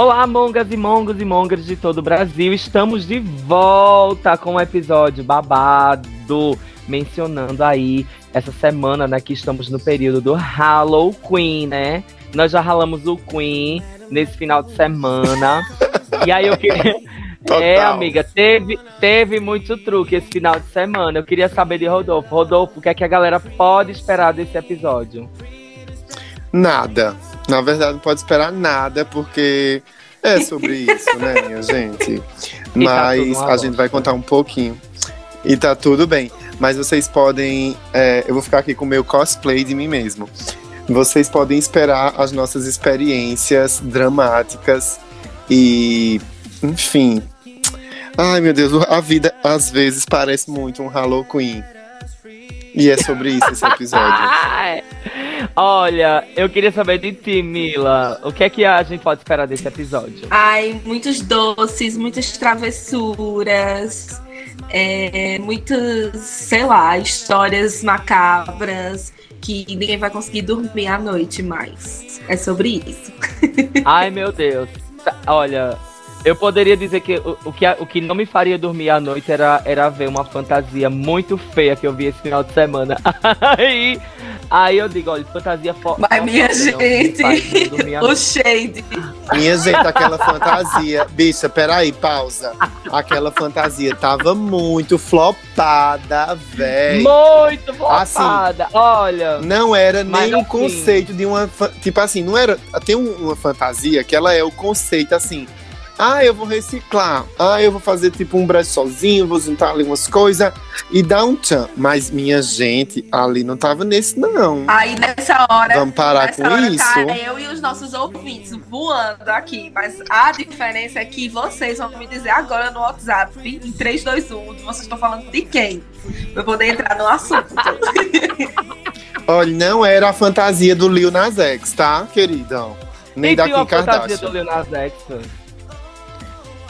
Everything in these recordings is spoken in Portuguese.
Olá, mongas e mongos e mongas de todo o Brasil. Estamos de volta com um episódio babado, mencionando aí essa semana, né, que estamos no período do Halloween, né? Nós já ralamos o Queen nesse final de semana. e aí eu queria. Total. É, amiga, teve, teve muito truque esse final de semana. Eu queria saber de Rodolfo. Rodolfo, o que é que a galera pode esperar desse episódio? Nada. Na verdade, não pode esperar nada, porque é sobre isso, né, minha gente? Tá Mas uma a gente vai contar um pouquinho. E tá tudo bem. Mas vocês podem. é, eu vou ficar aqui com o meu cosplay de mim mesmo. Vocês podem esperar as nossas experiências dramáticas e. Enfim. Ai, meu Deus, a vida às vezes parece muito um Halloween. E é sobre isso esse episódio. Olha, eu queria saber de ti, Mila. O que é que a gente pode esperar desse episódio? Ai, muitos doces, muitas travessuras, é, muitas, sei lá, histórias macabras que ninguém vai conseguir dormir à noite mais. É sobre isso. Ai, meu Deus. Olha, eu poderia dizer que o, o que o que não me faria dormir à noite era, era ver uma fantasia muito feia que eu vi esse final de semana. Aí, aí eu digo, olha, fantasia fo- Mas, minha não gente, o shade. Minha gente, aquela fantasia. Bicha, peraí, pausa. Aquela fantasia tava muito flopada, véi. Muito flopada. Olha, Não era nem o assim- conceito de uma. Tipo assim, não era. Tem um- uma fantasia que ela é o conceito assim. Ah, eu vou reciclar. Ah, eu vou fazer tipo um brush sozinho, vou juntar ali umas coisas e dar um tchan. Mas minha gente, ali não tava nesse, não. Aí nessa hora. Vamos parar nessa com hora isso. Tá eu e os nossos ouvintes voando aqui. Mas a diferença é que vocês vão me dizer agora no WhatsApp, em 3, 2, 1, vocês estão falando de quem? Pra eu poder entrar no assunto. Olha, não era a fantasia do Lil Nas X, tá, queridão? Nem da Kim uma fantasia Kardashian. do Leonardo X.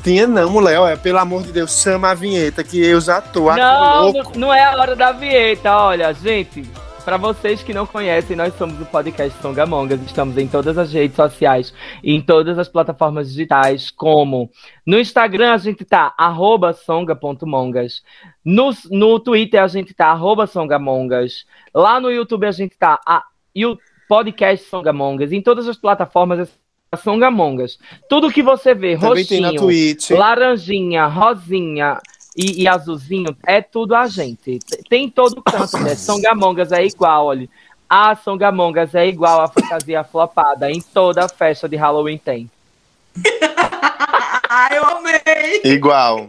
Tinha não, mulher. Olha, pelo amor de Deus, chama a vinheta que eu já tô aqui Não, louco. não, não é a hora da vinheta, olha, gente. Pra vocês que não conhecem, nós somos o podcast Songamongas. Estamos em todas as redes sociais e em todas as plataformas digitais, como no Instagram a gente tá arroba songa.mongas. No, no Twitter a gente tá arroba songamongas. Lá no YouTube a gente tá a, e o podcast Songamongas. Em todas as plataformas é Songamongas. Tudo que você vê, Também roxinho, Twitch. laranjinha, rosinha e, e azulzinho, é tudo a gente. Tem em todo canto, né? Songamongas é igual, olha. A Songamongas é igual a fantasia flopada. Em toda festa de Halloween tem. Ai, eu amei! Igual.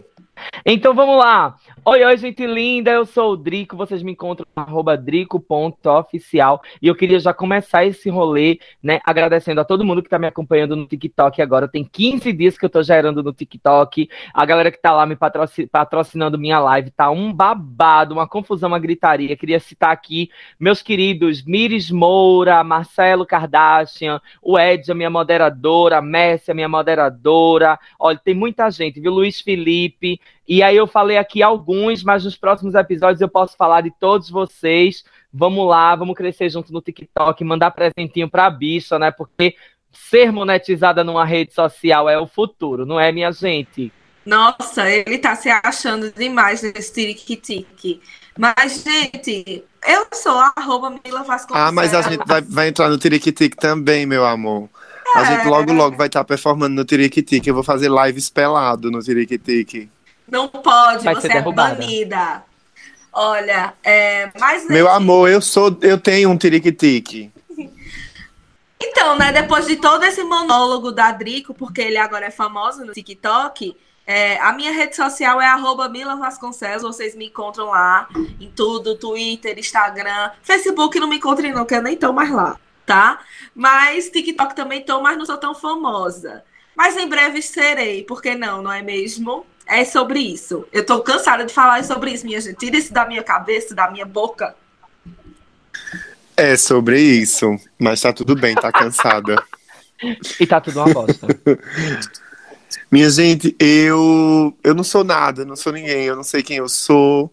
Então vamos lá. Oi, oi, gente linda. Eu sou o Drico. Vocês me encontram no drico.oficial. E eu queria já começar esse rolê, né? Agradecendo a todo mundo que tá me acompanhando no TikTok agora. Tem 15 dias que eu tô gerando no TikTok. A galera que tá lá me patroci- patrocinando minha live tá um babado, uma confusão, uma gritaria. Queria citar aqui meus queridos Miris Moura, Marcelo Kardashian, o Ed, a minha moderadora, Messi, minha moderadora. Olha, tem muita gente, viu? Luiz Felipe. E aí eu falei aqui alguns, mas nos próximos episódios eu posso falar de todos vocês. Vamos lá, vamos crescer junto no TikTok, mandar presentinho pra bicha, né? Porque ser monetizada numa rede social é o futuro, não é, minha gente? Nossa, ele tá se achando demais nesse tiriquitique. Mas, gente, eu sou a arroba Mila Vasconcelos. Ah, mas a gente vai, vai entrar no Tiriquitique também, meu amor. A É. gente logo, logo vai estar performando no Tiriquitique. Eu vou fazer live pelado no Tiriquitique. Não pode, Vai você ser é banida. Olha, é, mas Meu amor, eu sou, eu tenho um Tiriquitique. Então, né, depois de todo esse monólogo da Drico, porque ele agora é famoso no TikTok, é, a minha rede social é arroba Mila Vasconcelos, vocês me encontram lá em tudo, Twitter, Instagram, Facebook não me encontrem não, que eu nem tô mais lá. tá? Mas TikTok também tô, mas não sou tão famosa. Mas em breve serei, por que não, não é mesmo? É sobre isso. Eu tô cansada de falar sobre isso, minha gente. Tira isso da minha cabeça, da minha boca. É sobre isso, mas tá tudo bem, tá cansada. E tá tudo uma bosta. Minha gente, eu eu não sou nada, não sou ninguém, eu não sei quem eu sou.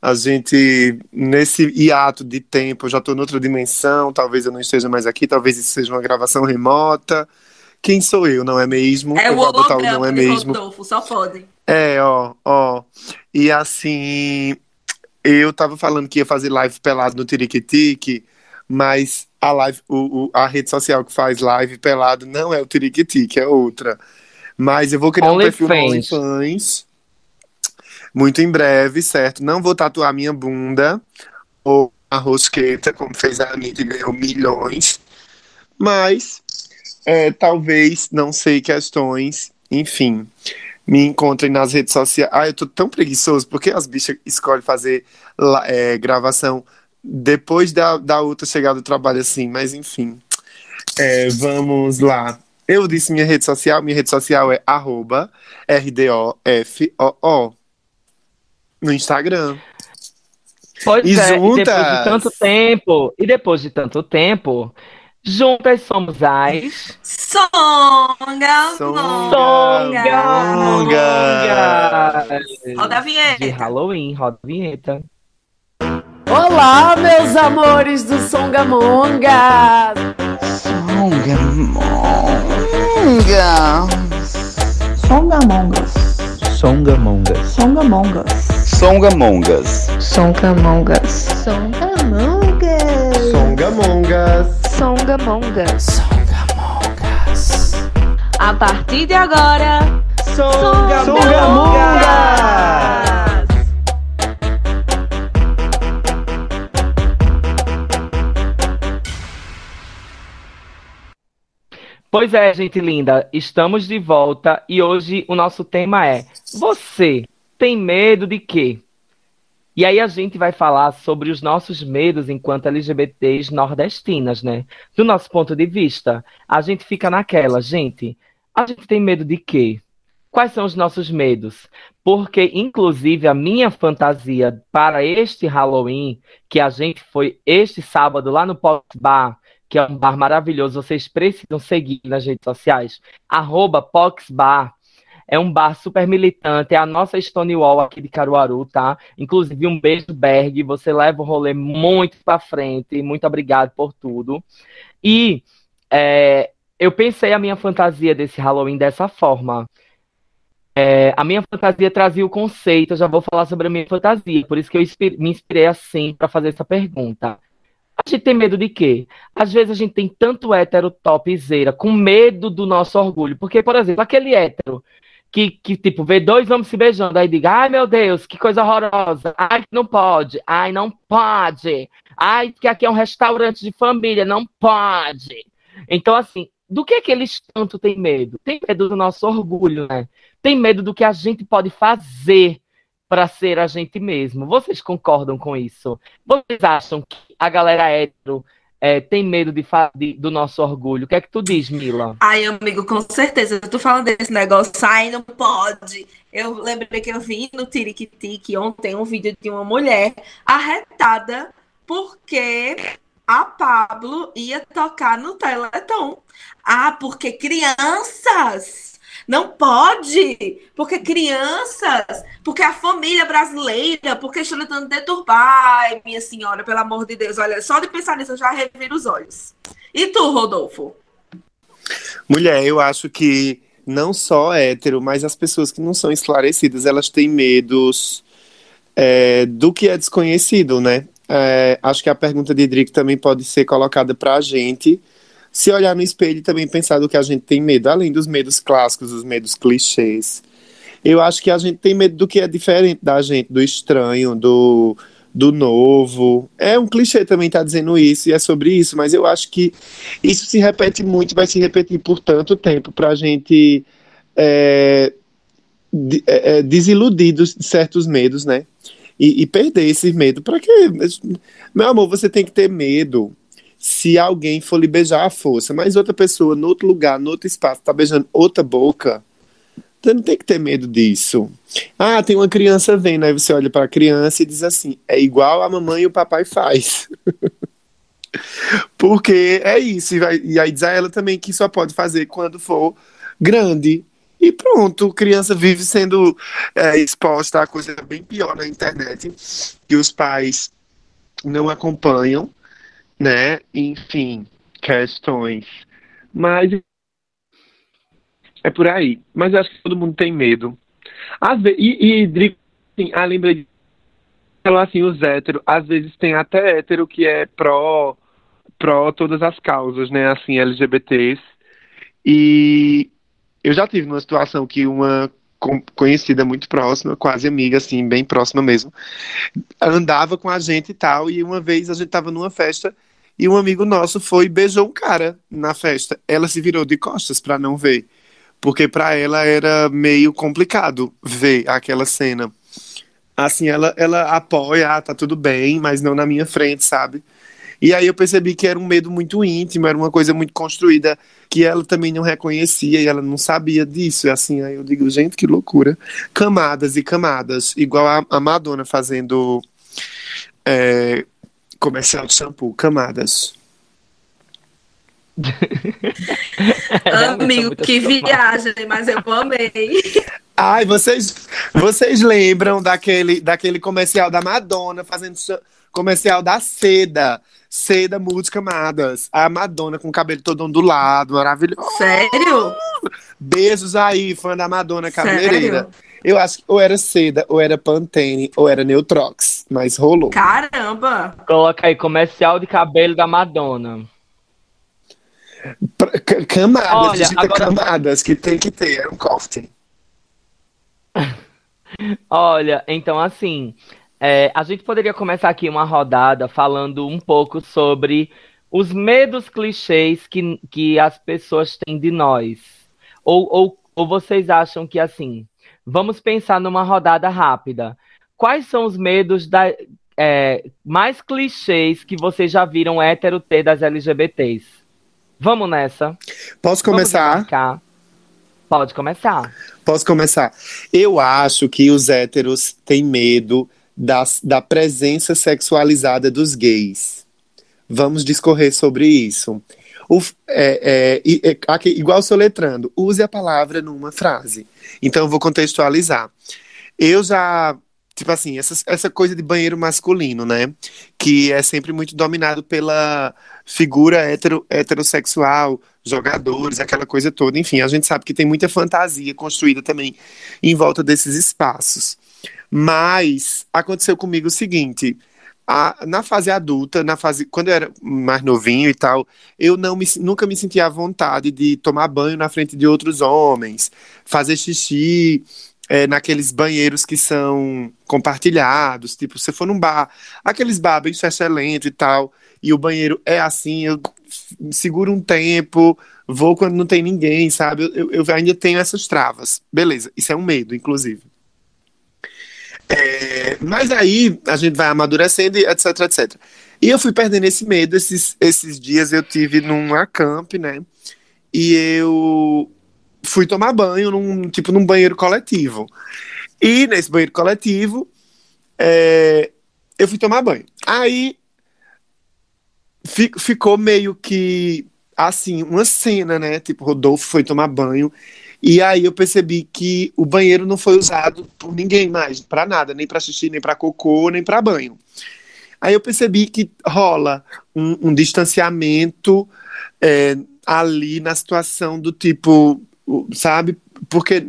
A gente, nesse hiato de tempo, eu já tô noutra dimensão, talvez eu não esteja mais aqui, talvez isso seja uma gravação remota. Quem sou eu, não é mesmo? É eu o vou botar o não é mesmo. Rodolfo, só podem. É, ó, ó. E assim, eu tava falando que ia fazer live pelado no Tiriquitique, mas a live, o, o- a rede social que faz live pelado não é o Tiriquitique, é outra. Mas eu vou criar um perfil no OnlyFans. OnlyFans muito em breve, certo? Não vou tatuar minha bunda ou a rosqueta, como fez a Anitta e ganhou milhões. Mas é, talvez, não sei questões, enfim. Me encontrem nas redes sociais. Ah, eu tô tão preguiçoso, porque as bichas escolhem fazer é, gravação depois da, da outra chegar do trabalho assim, mas enfim. É, vamos lá. Eu disse minha rede social, minha rede social é arroba RDOFOO no Instagram. Pois E é, e depois de juntas? tanto tempo, e depois de tanto tempo, juntas somos as Songa, Songa, Songa. Roda a de vinheta. Halloween, roda a vinheta. Olá, meus amores do Songamonga! Songamongas. Songamongas. Songamongas. Songamongas. Songamongas. Songamongas. Songamongas. Songamongas. A partir de agora, Songamongas. Pois é, gente linda, estamos de volta e hoje o nosso tema é: Você tem medo de quê? E aí a gente vai falar sobre os nossos medos enquanto LGBTs nordestinas, né? Do nosso ponto de vista, a gente fica naquela, gente, a gente tem medo de quê? Quais são os nossos medos? Porque, inclusive, a minha fantasia para este Halloween, que a gente foi este sábado lá no Pop Bar, que é um bar maravilhoso, vocês precisam seguir nas redes sociais, arroba Poxbar. É um bar super militante, é a nossa Stonewall aqui de Caruaru, tá? Inclusive, um beijo, Berg, você leva o rolê muito pra frente, muito obrigado por tudo. E é, eu pensei a minha fantasia desse Halloween dessa forma. É, a minha fantasia trazia o conceito, eu já vou falar sobre a minha fantasia, por isso que eu me inspirei assim para fazer essa pergunta. A gente tem medo de quê? Às vezes a gente tem tanto hétero topzera com medo do nosso orgulho. Porque, por exemplo, aquele hétero que, que tipo, vê dois homens se beijando, aí diga, ai meu Deus, que coisa horrorosa. Ai, não pode. Ai, não pode. Ai, que aqui é um restaurante de família, não pode. Então, assim, do que é que eles tanto têm medo? Tem medo do nosso orgulho, né? Tem medo do que a gente pode fazer para ser a gente mesmo. Vocês concordam com isso? Vocês acham que a galera hétero é, tem medo de, de- do nosso orgulho? O que é que tu diz, Mila? Ai, amigo, com certeza. Tô falando desse negócio, ai, não pode. Eu lembrei que eu vi no Tiriquitique ontem um vídeo de uma mulher arretada porque a Pablo ia tocar no Teleton. Ah, porque crianças! Não pode! Porque crianças! Porque a família brasileira, porque estão tentando deturbar. Ai, minha senhora, pelo amor de Deus, olha, só de pensar nisso eu já reviro os olhos. E tu, Rodolfo? Mulher, eu acho que não só hétero, mas as pessoas que não são esclarecidas, elas têm medos é, do que é desconhecido, né? É, acho que a pergunta de Drick também pode ser colocada para a gente se olhar no espelho e também pensar do que a gente tem medo, além dos medos clássicos, os medos clichês. Eu acho que a gente tem medo do que é diferente da gente, do estranho, do, do novo. É um clichê também estar dizendo isso e é sobre isso, mas eu acho que isso se repete muito, vai se repetir por tanto tempo para a gente é, de- é, é, desiludir dos- de certos medos, né? E, e perder esse medo. Para quê? Meu amor, você tem que ter medo se alguém for lhe beijar à força, mas outra pessoa, no outro lugar, no outro espaço, tá beijando outra boca, você não tem que ter medo disso. Ah, tem uma criança vendo, aí você olha para a criança e diz assim: é igual a mamãe e o papai faz. Porque é isso, e, vai, e aí diz a ela também que só pode fazer quando for grande. E pronto, criança vive sendo é, exposta a coisa bem pior na internet, que os pais não acompanham, né? Enfim, questões. Mas é por aí. Mas acho que todo mundo tem medo. Às vezes, e, e assim, ah, lembrei assim, os héteros, às vezes tem até hétero que é pró, pró todas as causas, né, assim, LGBTs. E eu já tive uma situação que uma conhecida muito próxima, quase amiga, assim, bem próxima mesmo, andava com a gente e tal, e uma vez a gente tava numa festa e um amigo nosso foi e beijou um cara na festa. Ela se virou de costas para não ver porque para ela era meio complicado ver aquela cena. Assim, ela, ela apoia, ah, tá tudo bem, mas não na minha frente, sabe? E aí eu percebi que era um medo muito íntimo, era uma coisa muito construída que ela também não reconhecia e ela não sabia disso. E assim, aí eu digo, gente, que loucura. Camadas e camadas, igual a, a Madonna fazendo é, comercial de shampoo, camadas. Amigo, que viagem, mas eu amei. Ai, vocês, vocês lembram daquele, daquele comercial da Madonna fazendo comercial da seda? Seda multicamadas. A Madonna com o cabelo todo ondulado, maravilhoso. Sério? Beijos aí, fã da Madonna cabeleireira. Eu acho que ou era seda, ou era Pantene, ou era Neutrox, mas rolou. Caramba! Coloca aí, comercial de cabelo da Madonna. Camadas, Olha, digita agora... camadas, que tem que ter, é um cofre. Olha, então assim, é, a gente poderia começar aqui uma rodada falando um pouco sobre os medos clichês que, que as pessoas têm de nós. Ou, ou, ou vocês acham que assim, vamos pensar numa rodada rápida. Quais são os medos da, é, mais clichês que vocês já viram hétero ter das LGBTs? Vamos nessa. Posso começar? Pode começar. Posso começar. Eu acho que os héteros têm medo das, da presença sexualizada dos gays. Vamos discorrer sobre isso. O, é, é, é, aqui, igual soletrando, use a palavra numa frase. Então, eu vou contextualizar. Eu já tipo assim, essa, essa coisa de banheiro masculino, né? Que é sempre muito dominado pela figura hetero, heterossexual, jogadores, aquela coisa toda. Enfim, a gente sabe que tem muita fantasia construída também em volta desses espaços. Mas aconteceu comigo o seguinte. A, na fase adulta, na fase quando eu era mais novinho e tal, eu não me, nunca me sentia à vontade de tomar banho na frente de outros homens, fazer xixi é, naqueles banheiros que são compartilhados, tipo, você for num bar, aqueles bar bem excelente e tal, e o banheiro é assim, eu seguro um tempo, vou quando não tem ninguém, sabe? Eu, eu ainda tenho essas travas. Beleza, isso é um medo, inclusive. É, mas aí a gente vai amadurecendo, etc, etc. E eu fui perdendo esse medo. Esses, esses dias eu tive num acamp, né? E eu fui tomar banho num tipo num banheiro coletivo. E nesse banheiro coletivo, é, eu fui tomar banho. Aí ficou meio que assim, uma cena, né? Tipo, Rodolfo foi tomar banho. E aí eu percebi que o banheiro não foi usado por ninguém mais, para nada, nem para xixi, nem para cocô, nem para banho. Aí eu percebi que rola um, um distanciamento é, ali na situação do tipo, sabe? Porque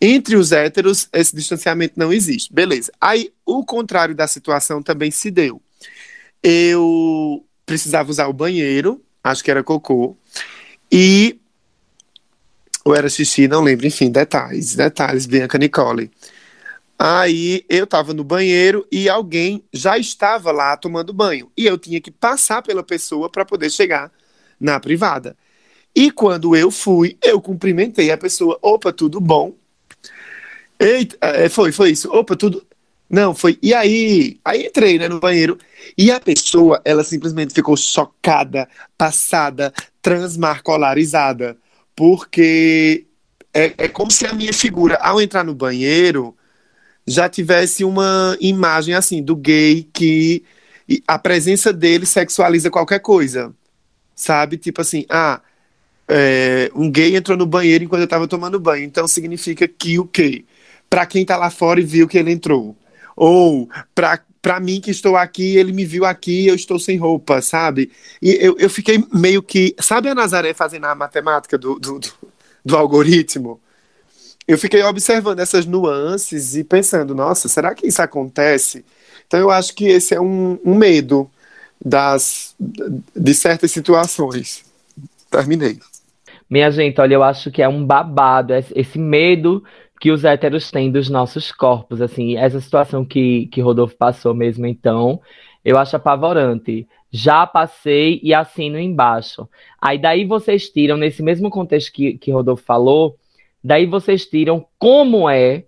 entre os héteros esse distanciamento não existe. Beleza. Aí o contrário da situação também se deu. Eu precisava usar o banheiro, acho que era cocô, e. Ou era xixi, não lembro, enfim, detalhes, detalhes, Bianca Nicole. Aí eu estava no banheiro e alguém já estava lá tomando banho. E eu tinha que passar pela pessoa para poder chegar na privada. E quando eu fui, eu cumprimentei a pessoa. Opa, tudo bom? Eita, é, foi, foi isso. Opa, tudo. Não, foi. E aí? Aí entrei, né, no banheiro. E a pessoa, ela simplesmente ficou chocada, passada, transmarcolarizada. Porque é, é como se a minha figura, ao entrar no banheiro, já tivesse uma imagem assim do gay que a presença dele sexualiza qualquer coisa. Sabe? Tipo assim, ah, é, um gay entrou no banheiro enquanto eu estava tomando banho. Então significa que o quê? Para quem está lá fora e viu que ele entrou. Ou para mim que estou aqui, ele me viu aqui, eu estou sem roupa, sabe? E eu, eu fiquei meio que. Sabe a Nazaré fazendo a matemática do, do, do, do algoritmo? Eu fiquei observando essas nuances e pensando, nossa, será que isso acontece? Então eu acho que esse é um, um medo das, de certas situações. Terminei. Minha gente, olha, eu acho que é um babado esse medo que os héteros têm dos nossos corpos, assim, essa situação que, que Rodolfo passou mesmo, então, eu acho apavorante. Já passei e assino embaixo. Aí daí vocês tiram, nesse mesmo contexto que, que Rodolfo falou, daí vocês tiram como é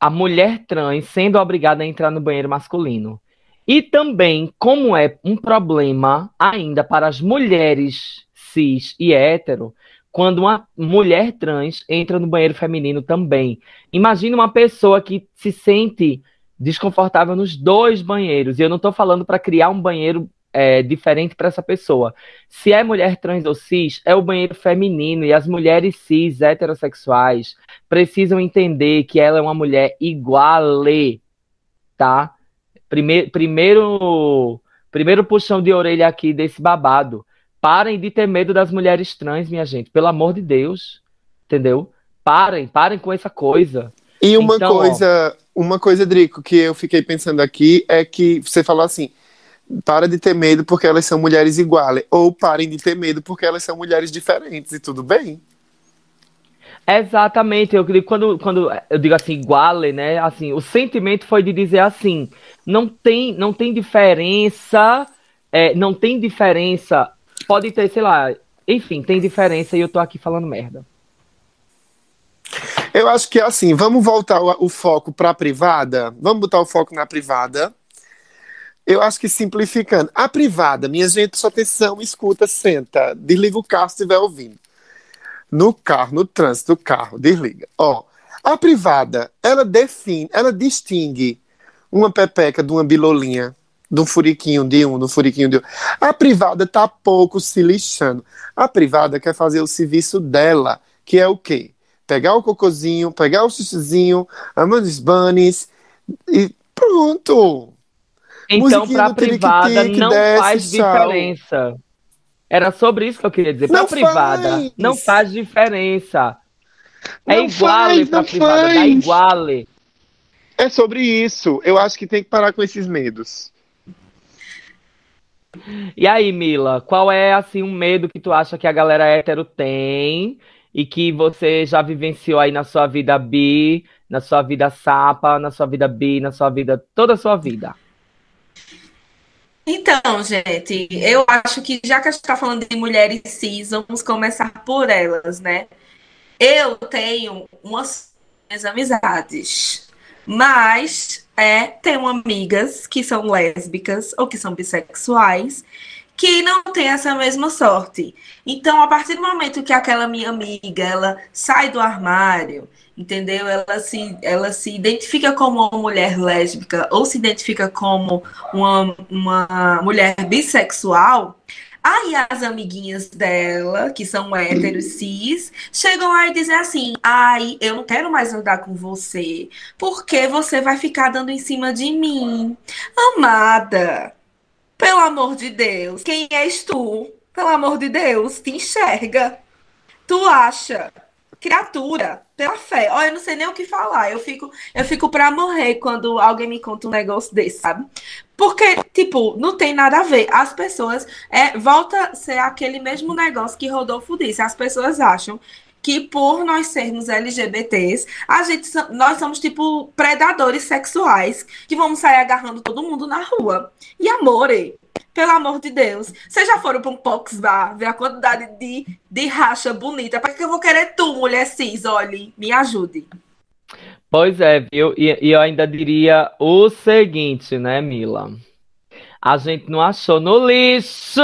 a mulher trans sendo obrigada a entrar no banheiro masculino. E também como é um problema ainda para as mulheres cis e hétero quando uma mulher trans entra no banheiro feminino também. Imagina uma pessoa que se sente desconfortável nos dois banheiros. E eu não estou falando para criar um banheiro é, diferente para essa pessoa. Se é mulher trans ou cis, é o banheiro feminino. E as mulheres cis, heterossexuais, precisam entender que ela é uma mulher iguale, tá? Primeiro, primeiro, primeiro puxão de orelha aqui desse babado. Parem de ter medo das mulheres trans, minha gente. Pelo amor de Deus. Entendeu? Parem, parem com essa coisa. E uma então, coisa, ó, uma coisa, Drico, que eu fiquei pensando aqui é que você falou assim: para de ter medo porque elas são mulheres iguais. Ou parem de ter medo porque elas são mulheres diferentes. E tudo bem. Exatamente, eu digo, quando, quando eu digo assim, iguale, né? Assim, o sentimento foi de dizer assim, não tem, não tem diferença, é, não tem diferença pode ter, sei lá, enfim, tem diferença e eu tô aqui falando merda. Eu acho que é assim, vamos voltar o, o foco para a privada, vamos botar o foco na privada. Eu acho que simplificando, a privada, minha gente, sua atenção, escuta, senta, desliga o carro se estiver ouvindo. No carro, no trânsito do carro, desliga. Ó, a privada, ela define, ela distingue uma pepeca de uma bilolinha um furiquinho de um, do furiquinho de um. A privada tá pouco se lixando. A privada quer fazer o serviço dela, que é o quê? Pegar o cocôzinho, pegar o xixizinho, os bunnies e pronto. Então, para a privada não desce, faz diferença. Era sobre isso que eu queria dizer. Para a privada faz. não faz diferença. É não iguale para privada, dá iguale. É sobre isso. Eu acho que tem que parar com esses medos. E aí, Mila, qual é assim um medo que tu acha que a galera hétero tem e que você já vivenciou aí na sua vida bi, na sua vida sapa, na sua vida bi, na sua vida, toda a sua vida? Então, gente, eu acho que já que a gente está falando de mulheres cis, vamos começar por elas, né? Eu tenho umas amizades, mas é, tenho amigas que são lésbicas ou que são bissexuais que não tem essa mesma sorte. Então, a partir do momento que aquela minha amiga ela sai do armário, entendeu? Ela se, ela se identifica como uma mulher lésbica ou se identifica como uma, uma mulher bissexual, Aí as amiguinhas dela, que são héteros cis, chegam lá e dizem assim: ai, eu não quero mais andar com você, porque você vai ficar dando em cima de mim. Amada, pelo amor de Deus, quem és tu? Pelo amor de Deus, te enxerga. Tu acha criatura, pela fé. Olha, eu não sei nem o que falar. Eu fico, eu fico pra morrer quando alguém me conta um negócio desse, sabe? Porque, tipo, não tem nada a ver. As pessoas. É, volta a ser aquele mesmo negócio que Rodolfo disse. As pessoas acham que por nós sermos LGBTs, a gente, nós somos tipo predadores sexuais que vamos sair agarrando todo mundo na rua. E amore, pelo amor de Deus. Vocês já foram para um Pox Bar, ver a quantidade de, de racha bonita. Para que eu vou querer tu, mulher cis? Olhe, me ajude. Pois é, viu? E, e eu ainda diria o seguinte, né, Mila? A gente não achou no lixo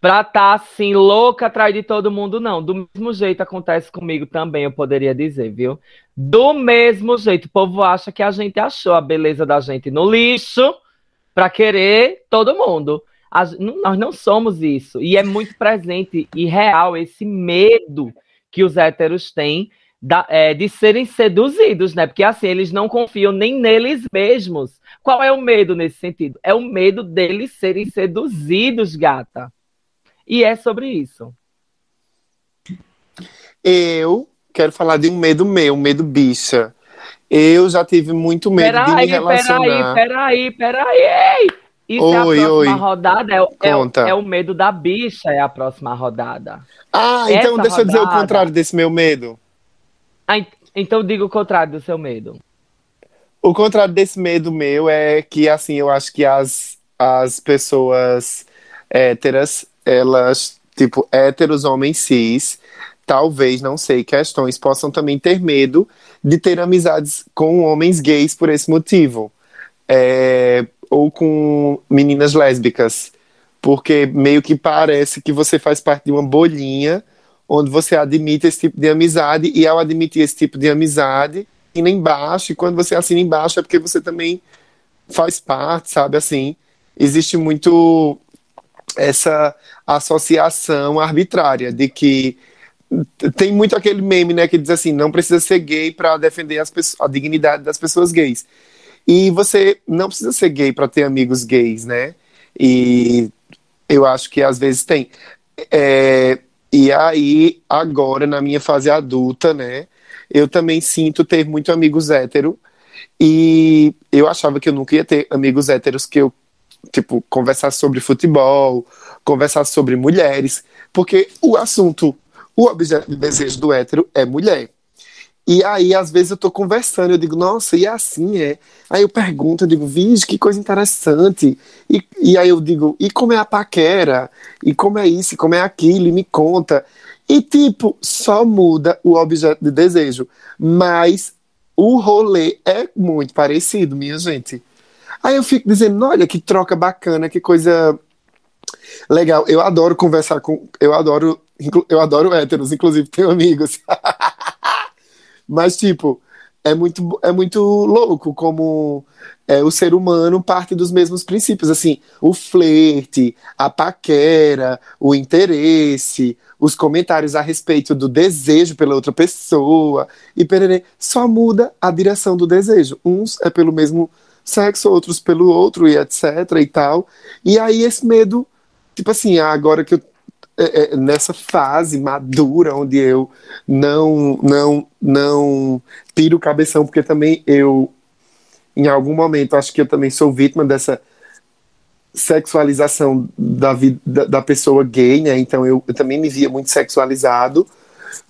pra estar assim, louca atrás de todo mundo, não. Do mesmo jeito acontece comigo também, eu poderia dizer, viu? Do mesmo jeito. O povo acha que a gente achou a beleza da gente no lixo pra querer todo mundo. As- nós não somos isso. E é muito presente e real esse medo que os héteros têm da- é, de serem seduzidos, né? Porque assim, eles não confiam nem neles mesmos. Qual é o medo nesse sentido? É o medo deles serem seduzidos, gata. E é sobre isso. Eu quero falar de um medo meu, um medo bicha. Eu já tive muito medo de me Peraí, relacionar. peraí, peraí, peraí. Isso é a Oi, próxima oi. rodada? É, o- é é o medo da bicha, é a próxima rodada. Ah, então Essa deixa eu dizer o rodada- contrário desse meu medo. Ah, ent- então diga o contrário do seu medo. O contrário desse medo meu é que, assim, eu acho que as, as pessoas héteras, elas, tipo, héteros, homens cis, talvez, não sei, questões, possam também ter medo de ter amizades com homens gays por esse motivo. É, ou com meninas lésbicas. Porque meio que parece que você faz parte de uma bolinha onde você admite esse tipo de amizade, e ao admitir esse tipo de amizade, assina embaixo, e quando você assina embaixo é porque você também faz parte, sabe? Assim, existe muito essa associação arbitrária de que tem muito aquele meme, né, que diz assim, não precisa ser gay para defender as a dignidade das pessoas gays. E você não precisa ser gay para ter amigos gays, né? E eu acho que às vezes tem. É, e aí, agora, na minha fase adulta, né? Eu também sinto ter muito amigos hétero. E eu achava que eu nunca ia ter amigos héteros que eu, tipo, conversasse sobre futebol, conversasse sobre mulheres, porque o assunto, o objeto de desejo do hétero é mulher. E aí, às vezes, eu tô conversando, eu digo, nossa, e é assim é? Aí eu pergunto, eu digo, vixe, que coisa interessante. E, e aí eu digo, e como é a paquera? E como é isso? E como é aquilo? E me conta. E, tipo, só muda o objeto de desejo. Mas o rolê é muito parecido, minha gente. Aí eu fico dizendo, olha que troca bacana, que coisa legal. Eu adoro conversar com. Eu adoro. Eu adoro héteros, inclusive tenho amigos. Mas, tipo, é muito, é muito louco como é, o ser humano parte dos mesmos princípios. Assim, o flerte, a paquera, o interesse, os comentários a respeito do desejo pela outra pessoa e pererê, só muda a direção do desejo. Uns é pelo mesmo sexo, outros pelo outro e etc e tal. E aí esse medo, tipo assim, agora que eu é, é, nessa fase madura onde eu não não não piro o cabeção porque também eu em algum momento acho que eu também sou vítima dessa sexualização da vida da, da pessoa gay, né? Então eu, eu também me via muito sexualizado,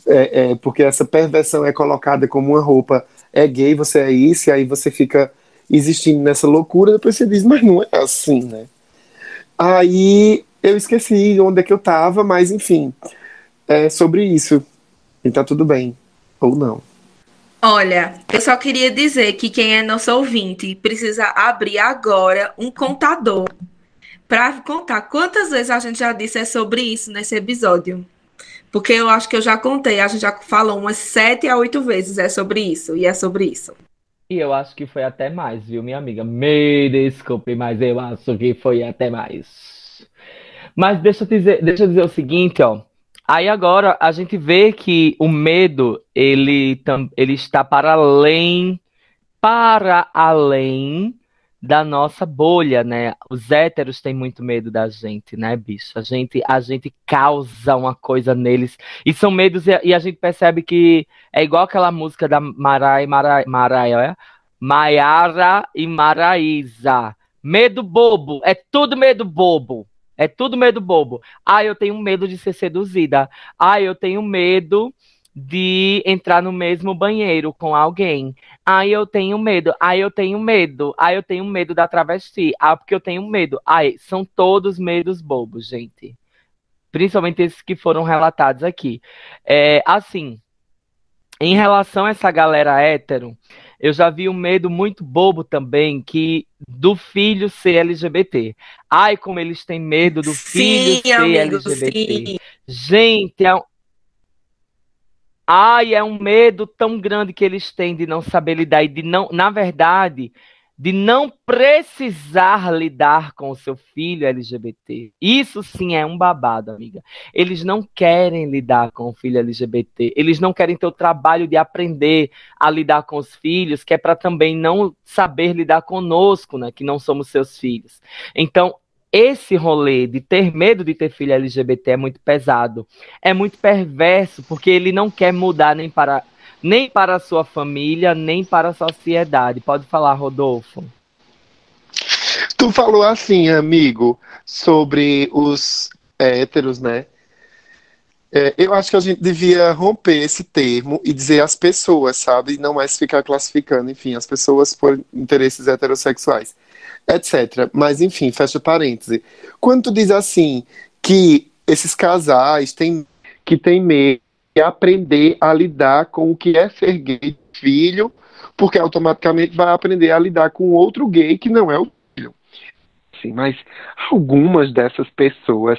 é, é, porque essa perversão é colocada como uma roupa, é gay, você é isso, e aí você fica existindo nessa loucura, depois você diz, mas não é assim, né? Aí eu esqueci onde é que eu tava, mas enfim, é sobre isso. E tá tudo bem. Ou não. Olha, eu só queria dizer que quem é nosso ouvinte precisa abrir agora um contador para contar quantas vezes a gente já disse é sobre isso nesse episódio. Porque eu acho que eu já contei, a gente já falou umas sete a oito vezes é sobre isso, e é sobre isso. E eu acho que foi até mais, viu, minha amiga? Me desculpe, mas eu acho que foi até mais. Mas deixa eu dizer, deixa eu dizer o seguinte, ó. Aí agora a gente vê que o medo, ele, ele está para além, para além da nossa bolha, né? Os héteros têm muito medo da gente, né, bicho? A gente, a gente causa uma coisa neles. E são medos, e a, e a gente percebe que é igual aquela música da Marai, Marai, Marai, olha. Maiara e Maraísa. Medo bobo, é tudo medo bobo. É tudo medo bobo. Ah, eu tenho medo de ser seduzida. Ah, eu tenho medo de entrar no mesmo banheiro com alguém. Ah, eu tenho medo. Ah, eu tenho medo. Ah, eu tenho medo da travesti. Ah, porque eu tenho medo. Ai, são todos medos bobos, gente. Principalmente esses que foram relatados aqui. É, assim, em relação a essa galera hétero, eu já vi um medo muito bobo também que do filho ser LGBT. Ai, como eles têm medo do filho Sim, ser amigo, LGBT. sim. Gente, é um... Ai, é um medo tão grande que eles têm de não saber lidar e de não, na verdade, de não precisar lidar com o seu filho LGBT. Isso sim é um babado, amiga. Eles não querem lidar com o filho LGBT. Eles não querem ter o trabalho de aprender a lidar com os filhos, que é para também não saber lidar conosco, né, que não somos seus filhos. Então, esse rolê de ter medo de ter filho LGBT é muito pesado. É muito perverso, porque ele não quer mudar nem para nem para a sua família, nem para a sociedade. Pode falar, Rodolfo. Tu falou assim, amigo, sobre os héteros, né? É, eu acho que a gente devia romper esse termo e dizer as pessoas, sabe? E não mais ficar classificando, enfim, as pessoas por interesses heterossexuais, etc. Mas, enfim, fecha parêntese. Quando tu diz assim que esses casais têm, que têm medo aprender a lidar com o que é ser gay filho, porque automaticamente vai aprender a lidar com outro gay que não é o filho. Sim, mas algumas dessas pessoas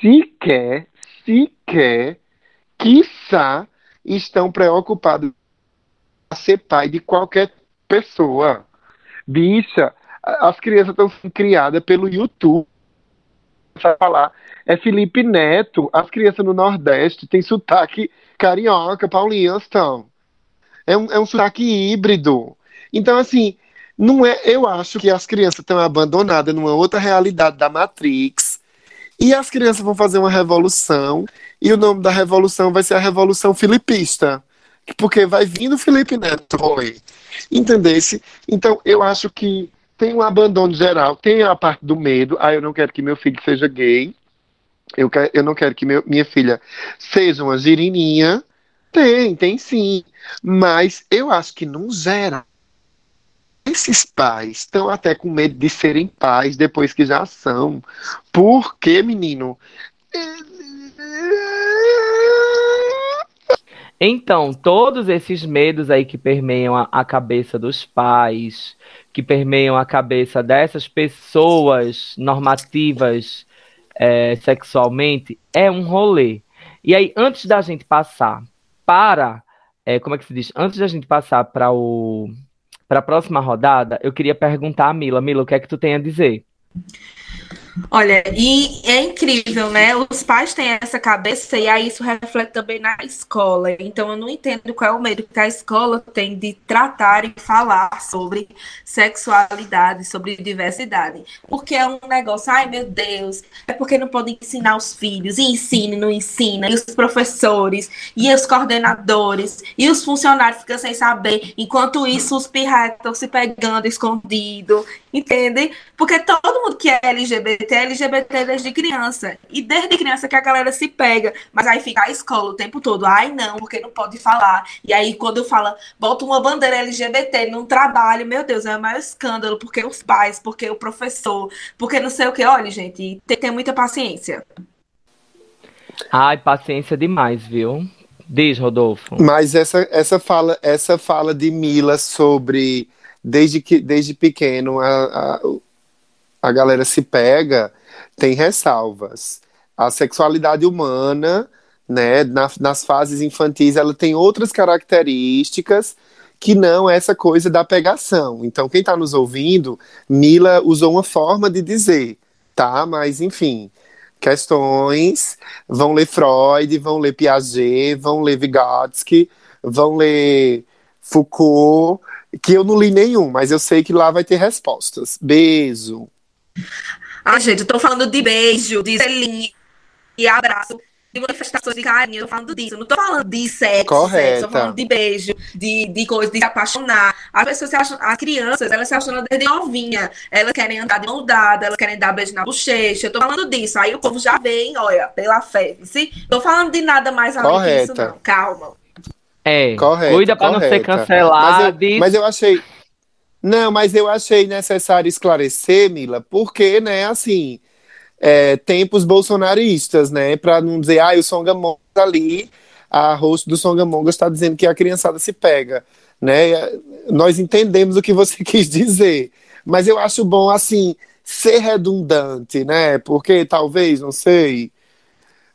sequer, sequer, quiçá, estão preocupados a ser pai de qualquer pessoa. Bicha, as crianças estão sendo criadas pelo YouTube. Sabe falar? É Felipe Neto, as crianças no Nordeste têm sotaque carioca, paulista. É um, é um sotaque híbrido. Então, assim, não é. Eu acho que as crianças estão abandonadas numa outra realidade da Matrix. E as crianças vão fazer uma revolução. E o nome da revolução vai ser a Revolução Filipista. Porque vai vindo Felipe Neto rolê. Entendesse? Então, eu acho que tem um abandono geral, tem a parte do medo. Ah, eu não quero que meu filho seja gay. Eu, quero, eu não quero que meu, minha filha seja uma girininha. Tem, tem sim. Mas eu acho que, num geral, esses pais estão até com medo de serem pais depois que já são. Porque, menino? Então, todos esses medos aí que permeiam a, a, cabeça dos pais, que permeiam a cabeça dessas pessoas normativas é, sexualmente, é um rolê. E aí, antes da gente passar para. É, como é que se diz? Antes da gente passar para o para a próxima rodada, eu queria perguntar a Mila. Mila, o que é que tu tem a dizer? Olha, e é incrível, né? Os pais têm essa cabeça e aí isso reflete também na escola. Então eu não entendo qual é o medo que a escola tem de tratar e falar sobre sexualidade, sobre diversidade. Porque é um negócio, ai meu Deus, é porque não podem ensinar os filhos, e ensina, não ensina, e os professores, e os coordenadores, e os funcionários ficam sem saber, enquanto isso os pirratas estão se pegando escondido, entende? Porque todo mundo que é LGBT é LGBT desde criança. E desde criança que a galera se pega. Mas aí fica a escola o tempo todo. Ai, não, porque não pode falar. E aí, quando fala, bota uma bandeira LGBT num trabalho, meu Deus, é o maior escândalo. Porque os pais, porque o professor, porque não sei o que. Olha, gente, tem, tem muita paciência. Ai, paciência demais, viu? Diz, Rodolfo. Mas essa, essa, fala, essa fala de Mila sobre desde, que, desde pequeno a, a, a galera se pega, tem ressalvas. A sexualidade humana, né, na, nas fases infantis, ela tem outras características que não essa coisa da pegação. Então, quem está nos ouvindo, Mila usou uma forma de dizer, tá? Mas, enfim, questões. Vão ler Freud, vão ler Piaget, vão ler Vygotsky, vão ler Foucault, que eu não li nenhum, mas eu sei que lá vai ter respostas. Beijo. Ah, gente, eu tô falando de beijo, de selinho, e abraço, de manifestações de carinho, eu tô falando disso. Eu não tô falando de sexo, Correta. sexo, tô falando de beijo, de, de coisa, de se apaixonar. As pessoas se acham, as crianças, elas se acham desde novinha. Elas querem andar de mão dada, elas querem dar beijo na bochecha. Eu tô falando disso. Aí o povo já vem, olha, pela fé. Se, tô falando de nada mais além Correta. disso, não. Calma. É, Correto, cuida pra não ser cancelado. Mas eu, mas eu achei. Não, mas eu achei necessário esclarecer, Mila, porque, né, assim, é, tempos bolsonaristas, né, para não dizer, ah, o Songamongas ali a host do Songamonga está dizendo que a criançada se pega, né? Nós entendemos o que você quis dizer, mas eu acho bom, assim, ser redundante, né? Porque talvez, não sei.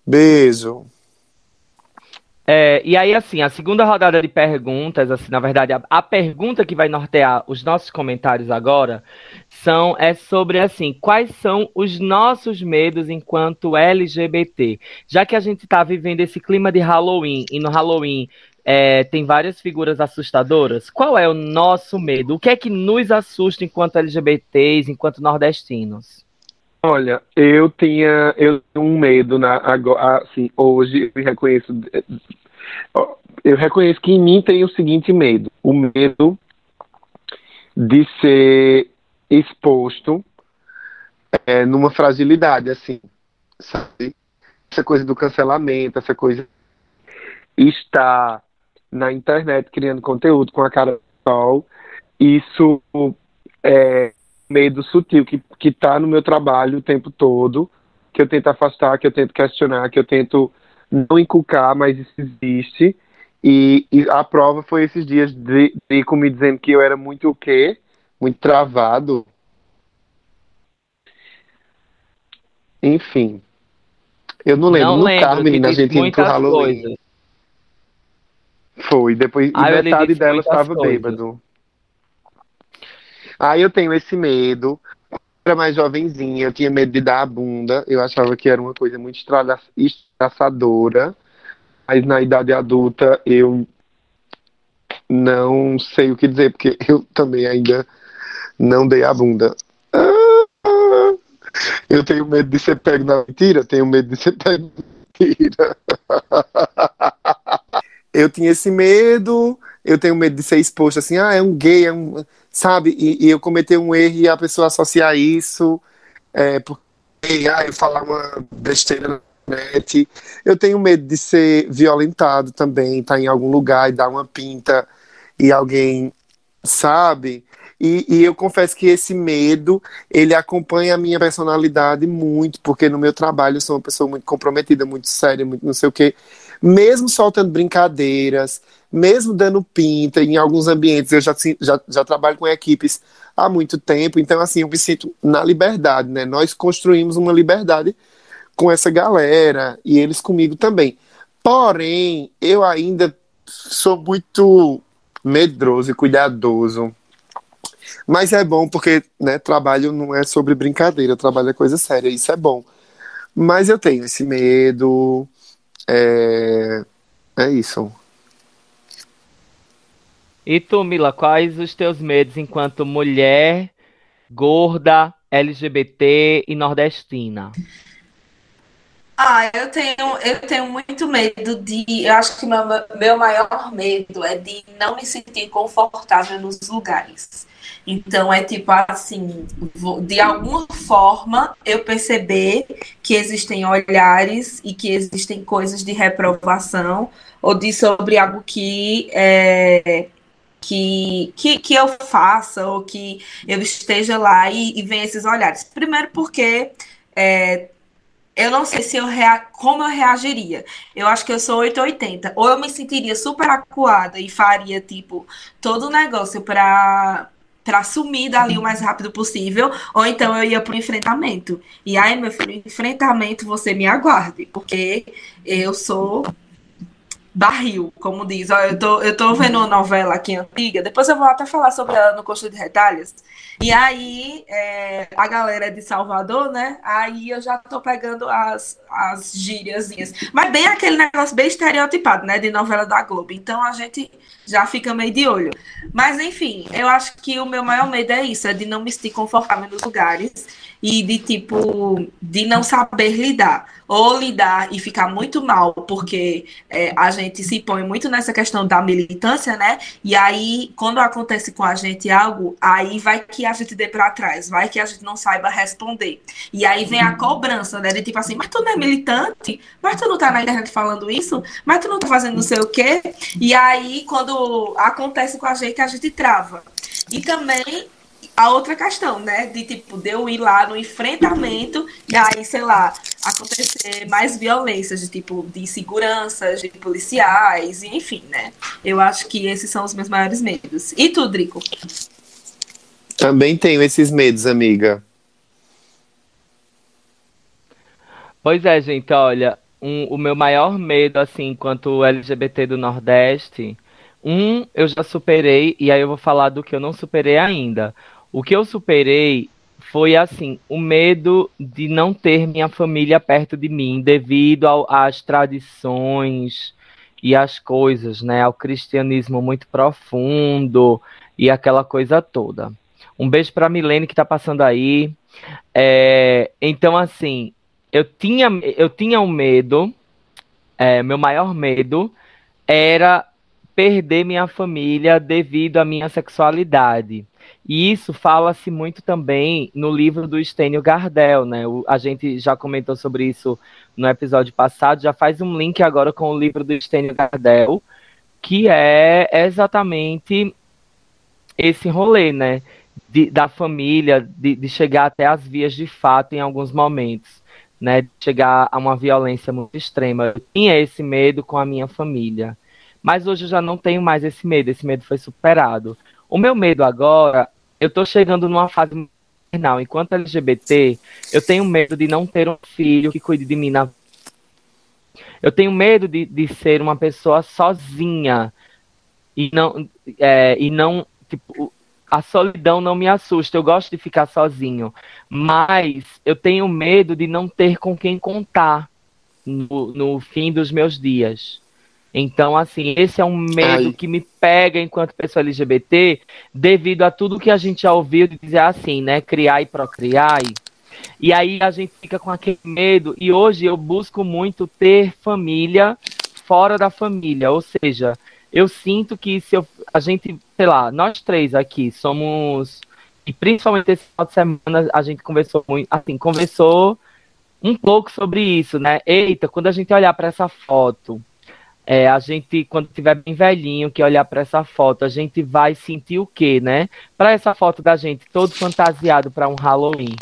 Beijo. É, e aí, assim, a segunda rodada de perguntas, assim, na verdade, a, a, pergunta que vai nortear os nossos comentários agora são é sobre assim, quais são os nossos medos enquanto LGBT? Já que a gente está vivendo esse clima de Halloween e no Halloween é, tem várias figuras assustadoras, qual é o nosso medo? O que é que nos assusta enquanto LGBTs, enquanto nordestinos? Olha, eu tinha eu um medo na agora, assim, hoje eu reconheço eu reconheço que em mim tem o seguinte medo: o medo de ser exposto é, numa fragilidade, assim, sabe? Essa coisa do cancelamento, essa coisa está na internet criando conteúdo com a cara do sol, isso é medo sutil que que está no meu trabalho o tempo todo, que eu tento afastar, que eu tento questionar, que eu tento não inculcar, mas isso existe. E, e a prova foi esses dias de, de me dizendo que eu era muito o quê? Muito travado. Enfim. Eu não lembro. Não no lembro, carro, menina, a gente indo pro Halloween. Coisas. Foi. Depois Ah, eu metade dela estava coisas. bêbado. Aí eu tenho esse medo. Era mais jovenzinha, eu tinha medo de dar a bunda. Eu achava que era uma coisa muito estraçadora. Mas na idade adulta eu não sei o que dizer, porque eu também ainda não dei a bunda. Ah, Eu tenho medo de ser pego na mentira, tenho medo de ser pego na mentira. Eu tinha esse medo, eu tenho medo de ser exposto assim, ah, é um gay, é um, sabe? E, e eu cometer um erro e a pessoa associar isso, é, porque, ah, eu falar uma besteira na internet. Eu tenho medo de ser violentado também, estar em algum lugar e dar uma pinta e alguém, sabe? E, e eu confesso que esse medo, ele acompanha a minha personalidade muito, porque no meu trabalho eu sou uma pessoa muito comprometida, muito séria, muito não sei o quê. Mesmo soltando brincadeiras, mesmo dando pinta em alguns ambientes, eu já, já, já trabalho com equipes há muito tempo, então assim, eu me sinto na liberdade, né? Nós construímos uma liberdade com essa galera e eles comigo também. Porém, eu ainda sou muito medroso e cuidadoso. Mas é bom porque, né, trabalho não é sobre brincadeira, trabalho é coisa séria, isso é bom. Mas eu tenho esse medo, é, é isso. E tu, Mila, quais os teus medos enquanto mulher, gorda, LGBT e nordestina? Ah, eu tenho, eu tenho muito medo de. Eu acho que meu, meu maior medo é de não me sentir confortável nos lugares. Então é tipo assim, vou- de alguma forma eu perceber que existem olhares e que existem coisas de reprovação ou de sobre algo que é, que, que, que eu faça ou que eu esteja lá e, e venha esses olhares. Primeiro porque é, eu não sei se eu rea... como eu reagiria. Eu acho que eu sou 880. Ou eu me sentiria super acuada e faria, tipo, todo o negócio para para sumir dali o mais rápido possível, ou então eu ia pro enfrentamento. E aí, meu filho, enfrentamento você me aguarde, porque eu sou barril, como diz. Ó, eu, tô, eu tô vendo uma novela aqui antiga, depois eu vou até falar sobre ela no Costo de Retalhos. E aí, é, a galera é de Salvador, né? Aí eu já tô pegando as, as gíriazinhas. Mas bem aquele negócio bem estereotipado, né? De novela da Globo. Então a gente já fica meio de olho. Mas enfim, eu acho que o meu maior medo é isso, é de não me sentir confortável nos lugares e de tipo de não saber lidar ou lidar e ficar muito mal porque é, a gente se põe muito nessa questão da militância, né? E aí quando acontece com a gente algo, aí vai que a gente dê para trás, vai que a gente não saiba responder. E aí vem a cobrança, né? De tipo assim, mas tu não é militante? Mas tu não tá na internet falando isso? Mas tu não tá fazendo não sei o quê? E aí quando acontece com a gente, a gente trava. E também a outra questão, né? De tipo, de eu ir lá no enfrentamento e aí, sei lá, acontecer mais violências, de tipo, de seguranças, de policiais, enfim, né? Eu acho que esses são os meus maiores medos. E tu, Drico? Também tenho esses medos, amiga. Pois é, gente, olha, um, o meu maior medo, assim, enquanto LGBT do Nordeste, um eu já superei, e aí eu vou falar do que eu não superei ainda. O que eu superei foi assim, o medo de não ter minha família perto de mim devido às tradições e às coisas, né, ao cristianismo muito profundo e aquela coisa toda. Um beijo para Milene que está passando aí. É, então assim, eu tinha eu tinha um medo, é, meu maior medo era perder minha família devido à minha sexualidade. E isso fala-se muito também no livro do Estênio Gardel, né? O, a gente já comentou sobre isso no episódio passado, já faz um link agora com o livro do Estênio Gardel, que é exatamente esse rolê, né? De, da família, de, de chegar até as vias de fato em alguns momentos, né? De chegar a uma violência muito extrema. Eu tinha esse medo com a minha família. Mas hoje eu já não tenho mais esse medo, esse medo foi superado. O meu medo agora, eu tô chegando numa fase final. Enquanto LGBT, eu tenho medo de não ter um filho que cuide de mim na eu tenho medo de, de ser uma pessoa sozinha e não é, e não tipo a solidão não me assusta eu gosto de ficar sozinho mas eu tenho medo de não ter com quem contar no, no fim dos meus dias então, assim, esse é um medo Ai. que me pega enquanto pessoa LGBT, devido a tudo que a gente já ouviu de dizer assim, né? Criar e procriar. E aí a gente fica com aquele medo. E hoje eu busco muito ter família fora da família. Ou seja, eu sinto que se eu, a gente, sei lá, nós três aqui somos. E principalmente esse final de semana a gente conversou muito, assim, conversou um pouco sobre isso, né? Eita, quando a gente olhar para essa foto é, a gente, quando tiver bem velhinho, que olhar para essa foto, a gente vai sentir o quê, né? Para essa foto da gente todo fantasiado para um Halloween.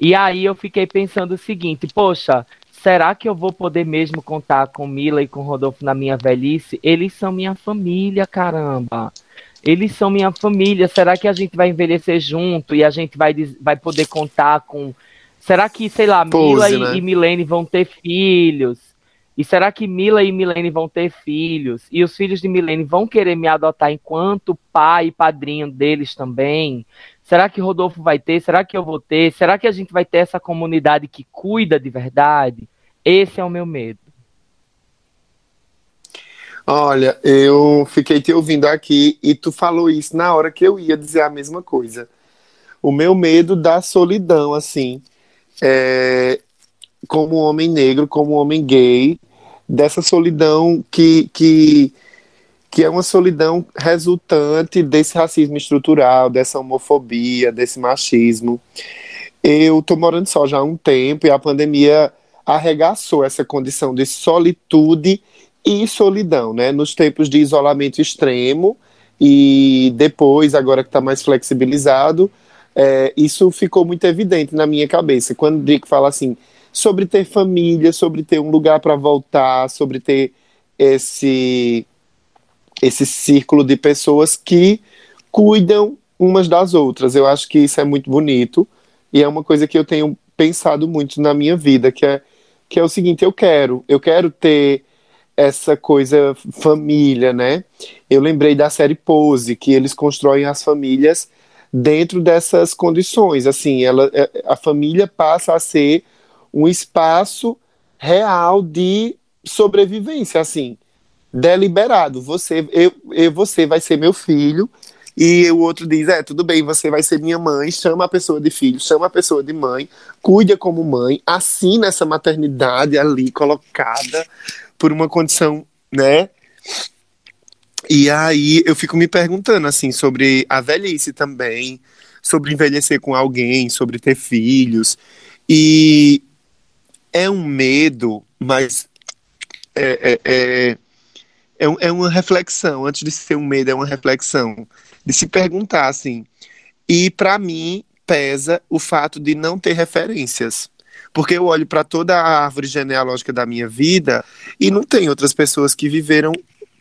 E aí eu fiquei pensando o seguinte, poxa, será que eu vou poder mesmo contar com Mila e com Rodolfo na minha velhice? Eles são minha família, caramba. Eles são minha família. Será que a gente vai envelhecer junto e a gente vai, vai poder contar com. Será que, sei lá, Pose, Mila né? e, e Milene vão ter filhos? E será que Mila e Milene vão ter filhos? E os filhos de Milene vão querer me adotar enquanto pai e padrinho deles também? Será que Rodolfo vai ter? Será que eu vou ter? Será que a gente vai ter essa comunidade que cuida de verdade? Esse é o meu medo. Olha, eu fiquei te ouvindo aqui e tu falou isso na hora que eu ia dizer a mesma coisa. O meu medo da solidão, assim. É, como homem negro, como homem gay, dessa solidão que, que, que é uma solidão resultante desse racismo estrutural, dessa homofobia, desse machismo. Eu estou morando só já há um tempo e a pandemia arregaçou essa condição de solitude e solidão, né? Nos tempos de isolamento extremo e depois, agora que está mais flexibilizado, é, isso ficou muito evidente na minha cabeça. Quando o Dick fala assim, sobre ter família, sobre ter um lugar para voltar, sobre ter esse esse círculo de pessoas que cuidam umas das outras. Eu acho que isso é muito bonito e é uma coisa que eu tenho pensado muito na minha vida, que é que é o seguinte, eu quero, eu quero ter essa coisa família, né? Eu lembrei da série Pose, que eles constroem as famílias dentro dessas condições, assim, ela, é, a família passa a ser um espaço real de sobrevivência, assim, deliberado. Você, eu, eu, você vai ser meu filho, e o outro diz: é, tudo bem, você vai ser minha mãe, chama a pessoa de filho, chama a pessoa de mãe, cuida como mãe, assina essa maternidade ali colocada por uma condição, né? E aí eu fico me perguntando, assim, sobre a velhice também, sobre envelhecer com alguém, sobre ter filhos. E é um medo, mas é, é, é, é, é uma reflexão. Antes de ser um medo, é uma reflexão. De se perguntar assim: E para mim pesa o fato de não ter referências. Porque eu olho para toda a árvore genealógica da minha vida e não tem outras pessoas que viveram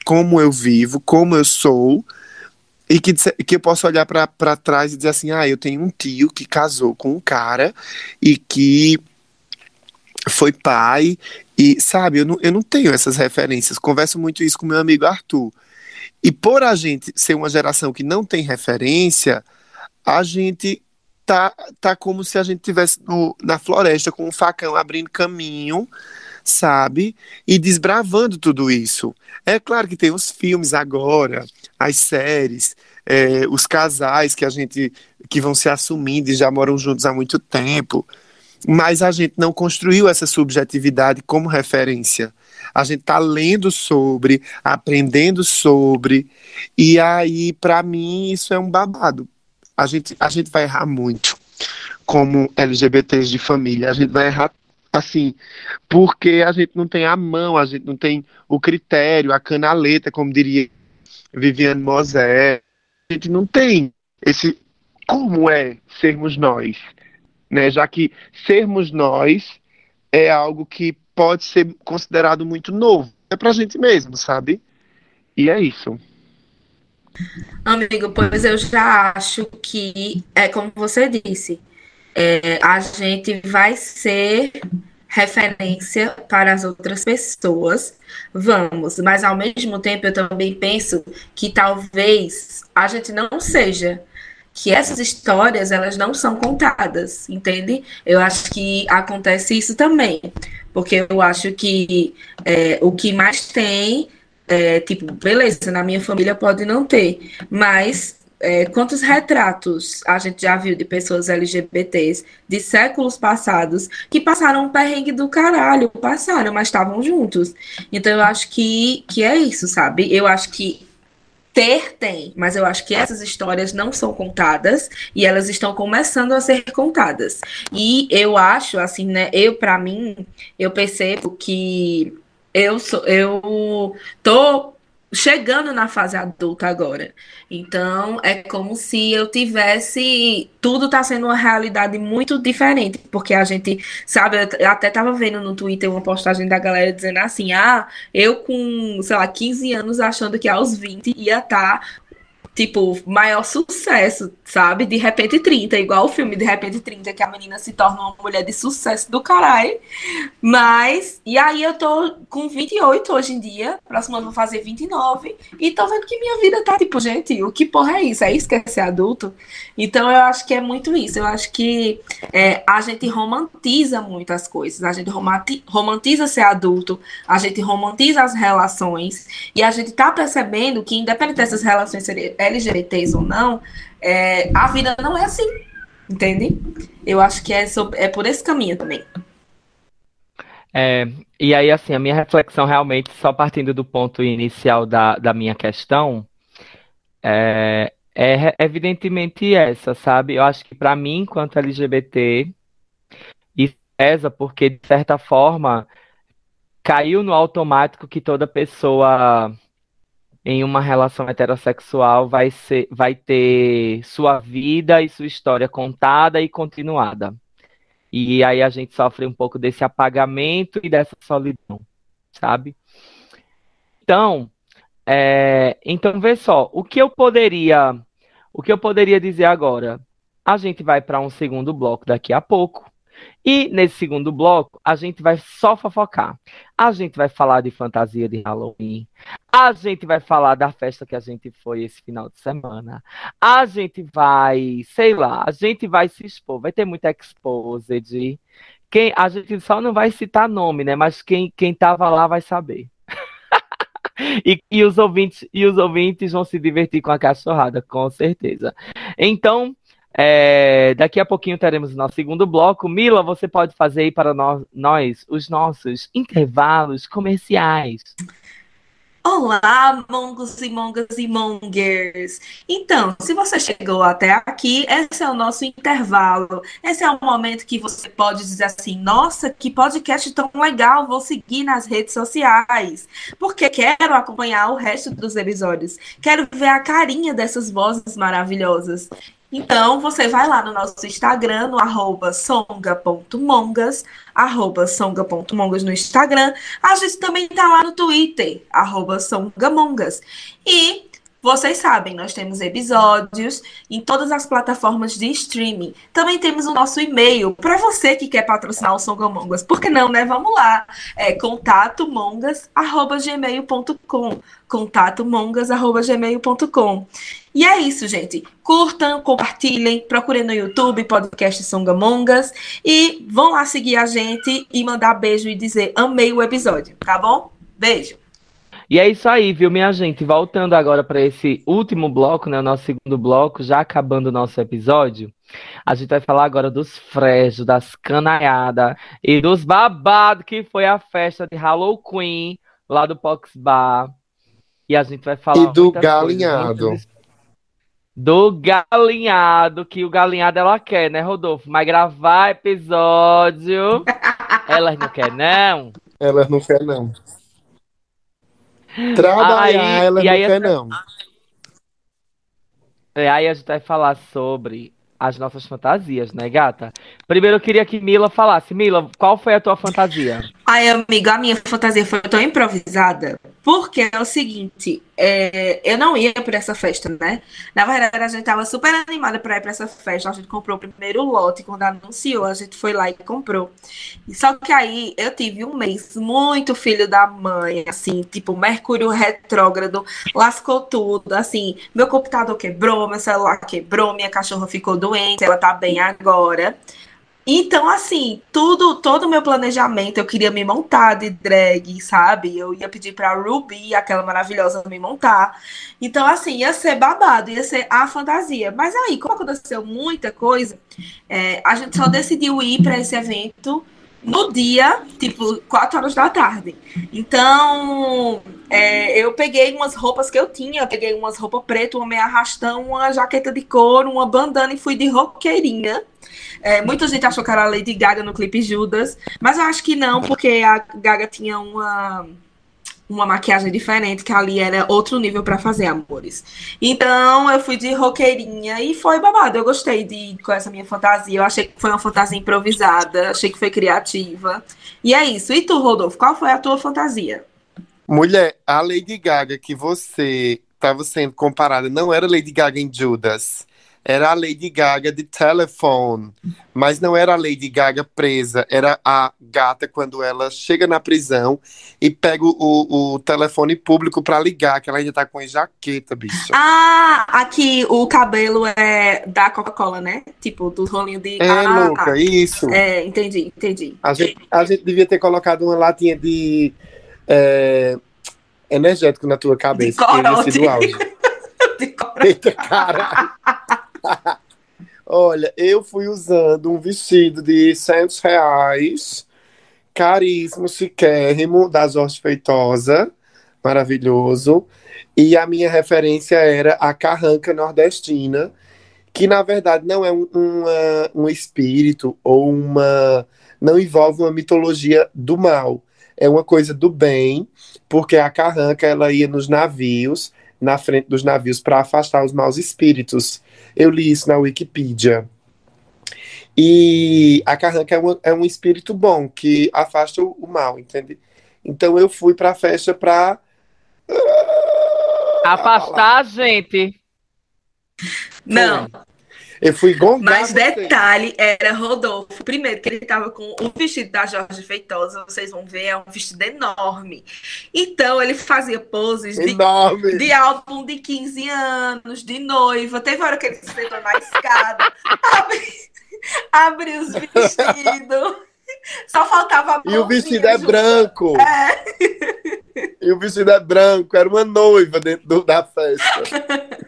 como eu vivo, como eu sou, e que, que eu posso olhar para trás e dizer assim: ah, eu tenho um tio que casou com um cara e que foi pai, e sabe, eu não, eu não tenho essas referências. Converso muito isso com meu amigo Arthur. E por a gente ser uma geração que não tem referência, a gente tá, tá como se a gente tivesse na floresta com um facão abrindo caminho, sabe? E desbravando tudo isso. É claro que tem os filmes agora, as séries, é, os casais que a gente que vão se assumindo e já moram juntos há muito tempo, mas a gente não construiu essa subjetividade como referência. A gente está lendo sobre, aprendendo sobre, e aí, para mim, isso é um babado. A gente, a gente vai errar muito como LGBTs de família. A gente vai errar assim, porque a gente não tem a mão, a gente não tem o critério, a canaleta, como diria Viviane Mosé. A gente não tem esse como é sermos nós, né? Já que sermos nós é algo que pode ser considerado muito novo. É pra gente mesmo, sabe? E é isso. Amigo, pois eu já acho que é como você disse, é, a gente vai ser referência para as outras pessoas, vamos, mas ao mesmo tempo eu também penso que talvez a gente não seja, que essas histórias elas não são contadas, entende? Eu acho que acontece isso também, porque eu acho que é, o que mais tem é, tipo, beleza, na minha família pode não ter, mas é, quantos retratos a gente já viu de pessoas LGBTs de séculos passados que passaram um perrengue do caralho, passaram, mas estavam juntos. Então eu acho que, que é isso, sabe? Eu acho que ter tem, mas eu acho que essas histórias não são contadas e elas estão começando a ser contadas. E eu acho, assim, né? Eu, para mim, eu percebo que eu sou, eu tô chegando na fase adulta agora. Então, é como se eu tivesse. Tudo está sendo uma realidade muito diferente, porque a gente, sabe, eu até estava vendo no Twitter uma postagem da galera dizendo assim: ah, eu com, sei lá, 15 anos achando que aos 20 ia estar tá tipo, maior sucesso, sabe? De repente 30, igual o filme De repente 30, que a menina se torna uma mulher de sucesso do caralho. Mas, e aí eu tô com 28 hoje em dia, próximo ano vou fazer 29, e tô vendo que minha vida tá tipo, gente, o que porra é isso? É isso que é ser adulto? Então eu acho que é muito isso. Eu acho que é, a gente romantiza muitas coisas. A gente romantiza ser adulto, a gente romantiza as relações, e a gente tá percebendo que, independente dessas relações serem LGBTs ou não, é, a vida não é assim, entende? Eu acho que é, sobre, é por esse caminho também. É, e aí, assim, a minha reflexão realmente, só partindo do ponto inicial da, da minha questão, é, é evidentemente essa, sabe? Eu acho que para mim, enquanto LGBT, isso pesa porque, de certa forma, caiu no automático que toda pessoa em uma relação heterossexual vai ser, vai ter sua vida e sua história contada e continuada. E aí a gente sofre um pouco desse apagamento e dessa solidão, sabe? Então, é, então vê só, o que eu poderia, o que eu poderia dizer agora? A gente vai para um segundo bloco daqui a pouco. E nesse segundo bloco, a gente vai só fofocar. A gente vai falar de fantasia de Halloween. A gente vai falar da festa que a gente foi esse final de semana. A gente vai, sei lá, a gente vai se expor. Vai ter muita exposed. Quem, a gente só não vai citar nome, né? Mas quem, quem tava lá vai saber. e, e, os ouvintes, e os ouvintes vão se divertir com a cachorrada, com certeza. Então, é, daqui a pouquinho teremos o nosso segundo bloco. Mila, você pode fazer aí para nós, nós os nossos intervalos comerciais. Olá, mongos e mongas e mongers! Então, se você chegou até aqui, esse é o nosso intervalo. Esse é o momento que você pode dizer assim: nossa, que podcast tão legal, vou seguir nas redes sociais, porque quero acompanhar o resto dos episódios. Quero ver a carinha dessas vozes maravilhosas. Então, você vai lá no nosso Instagram, no arroba songa.mongas, arroba songa.mongas no Instagram. A gente também tá lá no Twitter, arroba songamongas. E vocês sabem, nós temos episódios em todas as plataformas de streaming. Também temos o nosso e-mail para você que quer patrocinar o Songamongas. Por que não, né? Vamos lá. É contatomongas@gmail.com. contatomongas@gmail.com. E é isso, gente. Curtam, compartilhem, procurem no YouTube podcast Songamongas e vão lá seguir a gente e mandar beijo e dizer amei o episódio, tá bom? Beijo. E é isso aí, viu, minha gente? Voltando agora para esse último bloco, né? O nosso segundo bloco, já acabando o nosso episódio. A gente vai falar agora dos frejos, das canaiadas e dos babados que foi a festa de Halloween lá do Pox Bar. E a gente vai falar. E do galinhado. coisas, Do galinhado, que o galinhado ela quer, né, Rodolfo? Mas gravar episódio. Elas não querem, não. Elas não querem, não. Trabalhar, Aí- elas e não aí essa- não. É, aí a gente vai falar sobre as nossas fantasias, né, gata? Primeiro eu queria que Mila falasse. Mila, qual foi a tua fantasia? Ai, amigo, a minha fantasia foi tão improvisada, porque é o seguinte, é, eu não ia pra essa festa, né? Na verdade, a gente tava super animada pra ir pra essa festa. A gente comprou o primeiro lote, quando anunciou, a gente foi lá e comprou. Só que aí eu tive um mês muito filho da mãe, assim, tipo, Mercúrio retrógrado, lascou tudo, assim, meu computador quebrou, meu celular quebrou, minha cachorra ficou doente, ela tá bem agora. Então, assim, tudo, todo o meu planejamento, eu queria me montar de drag, sabe? Eu ia pedir pra Ruby, aquela maravilhosa, me montar. Então, assim, ia ser babado, ia ser a fantasia. Mas aí, como aconteceu muita coisa, é, a gente só decidiu ir pra esse evento no dia, tipo, 4 horas da tarde. Então, é, eu peguei umas roupas que eu tinha, peguei umas roupas pretas, uma meia arrastão, uma jaqueta de couro, uma bandana e fui de roqueirinha. É, muita gente achou que era a Lady Gaga no clipe Judas, mas eu acho que não, porque a Gaga tinha uma, uma maquiagem diferente, que ali era outro nível pra fazer, amores. Então eu fui de roqueirinha e foi babado. Eu gostei de com essa minha fantasia. Eu achei que foi uma fantasia improvisada, achei que foi criativa. E é isso. E tu, Rodolfo, qual foi a tua fantasia? Mulher, a Lady Gaga que você estava sendo comparada não era Lady Gaga em Judas. Era a Lady Gaga de telefone. Mas não era a Lady Gaga presa. Era a gata quando ela chega na prisão e pega o, o telefone público pra ligar, que ela ainda tá com a jaqueta, bicha. Ah, aqui o cabelo é da Coca-Cola, né? Tipo, do rolinho de. é, ah, louca, isso. É, entendi, entendi. A gente, a gente devia ter colocado uma latinha de é, energético na tua cabeça. De cobra. Eita, cara! Olha, eu fui usando um vestido de 100 reais, caríssimo, chiquérrimo, da Jorge Feitosa, maravilhoso. E a minha referência era a carranca nordestina, que na verdade não é um, um espírito ou uma. não envolve uma mitologia do mal. É uma coisa do bem, porque a carranca ela ia nos navios na frente dos navios para afastar os maus espíritos. Eu li isso na Wikipedia. E a carranca é um, é um espírito bom que afasta o, o mal, entende? Então eu fui para a festa para Afastar a gente. Não, eu fui gongar mas detalhe, era Rodolfo. Primeiro, que ele tava com o vestido da Jorge Feitosa, vocês vão ver, é um vestido enorme. Então, ele fazia poses de, enorme. de álbum de 15 anos, de noiva. Teve hora que ele se sentou na escada, abri- abriu os vestidos. Só faltava E o vestido é junto. branco. É. E o vestido é branco. Era uma noiva dentro do- da festa.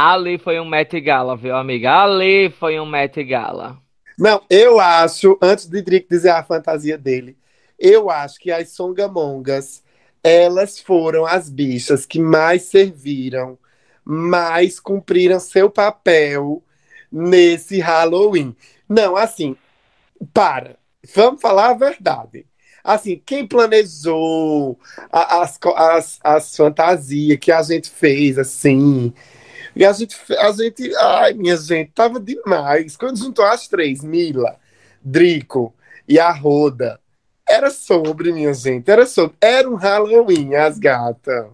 Ali foi um Met Gala, viu, amiga? Ali foi um Met Gala. Não, eu acho, antes de Drick dizer a fantasia dele, eu acho que as songamongas, elas foram as bichas que mais serviram, mais cumpriram seu papel nesse Halloween. Não, assim, para, vamos falar a verdade. Assim, quem planejou as, as, as fantasias que a gente fez, assim, E a gente, a gente, ai, minha gente, tava demais. Quando juntou as três, Mila, Drico e a Roda, era sobre, minha gente, era sobre. Era um Halloween, as gatas.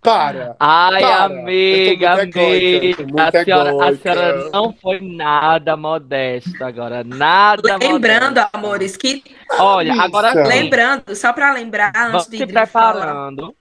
Para. Ai, para. amiga, amiga. A senhora, a senhora não foi nada modesta agora. Nada Lembrando, modesta. amores, que. Olha, agora. Lembrando, só para lembrar, antes Vamos de se Drico falar. preparando.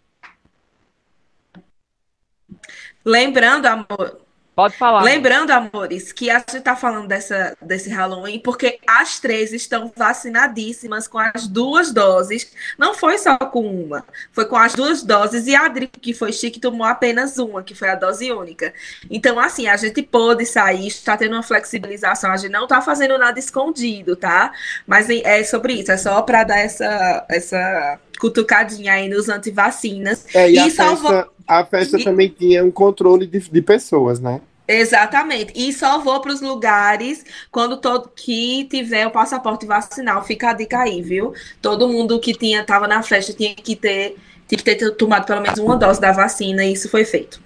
Lembrando, amor, Pode falar. Lembrando, amores, que a gente tá falando dessa, desse Halloween porque as três estão vacinadíssimas com as duas doses. Não foi só com uma, foi com as duas doses. E a Adri, que foi chique, tomou apenas uma, que foi a dose única. Então, assim, a gente pôde sair, está tendo uma flexibilização. A gente não tá fazendo nada escondido, tá? Mas é sobre isso, é só para dar essa, essa cutucadinha aí nos antivacinas. É, e, E a salvou- festa, a festa e- também tinha um controle de, de pessoas, né? Exatamente. E só vou para os lugares quando todo que tiver o passaporte vacinal. Fica a dica aí, viu? Todo mundo que tinha tava na festa tinha que ter tinha que ter tomado pelo menos uma dose da vacina e isso foi feito.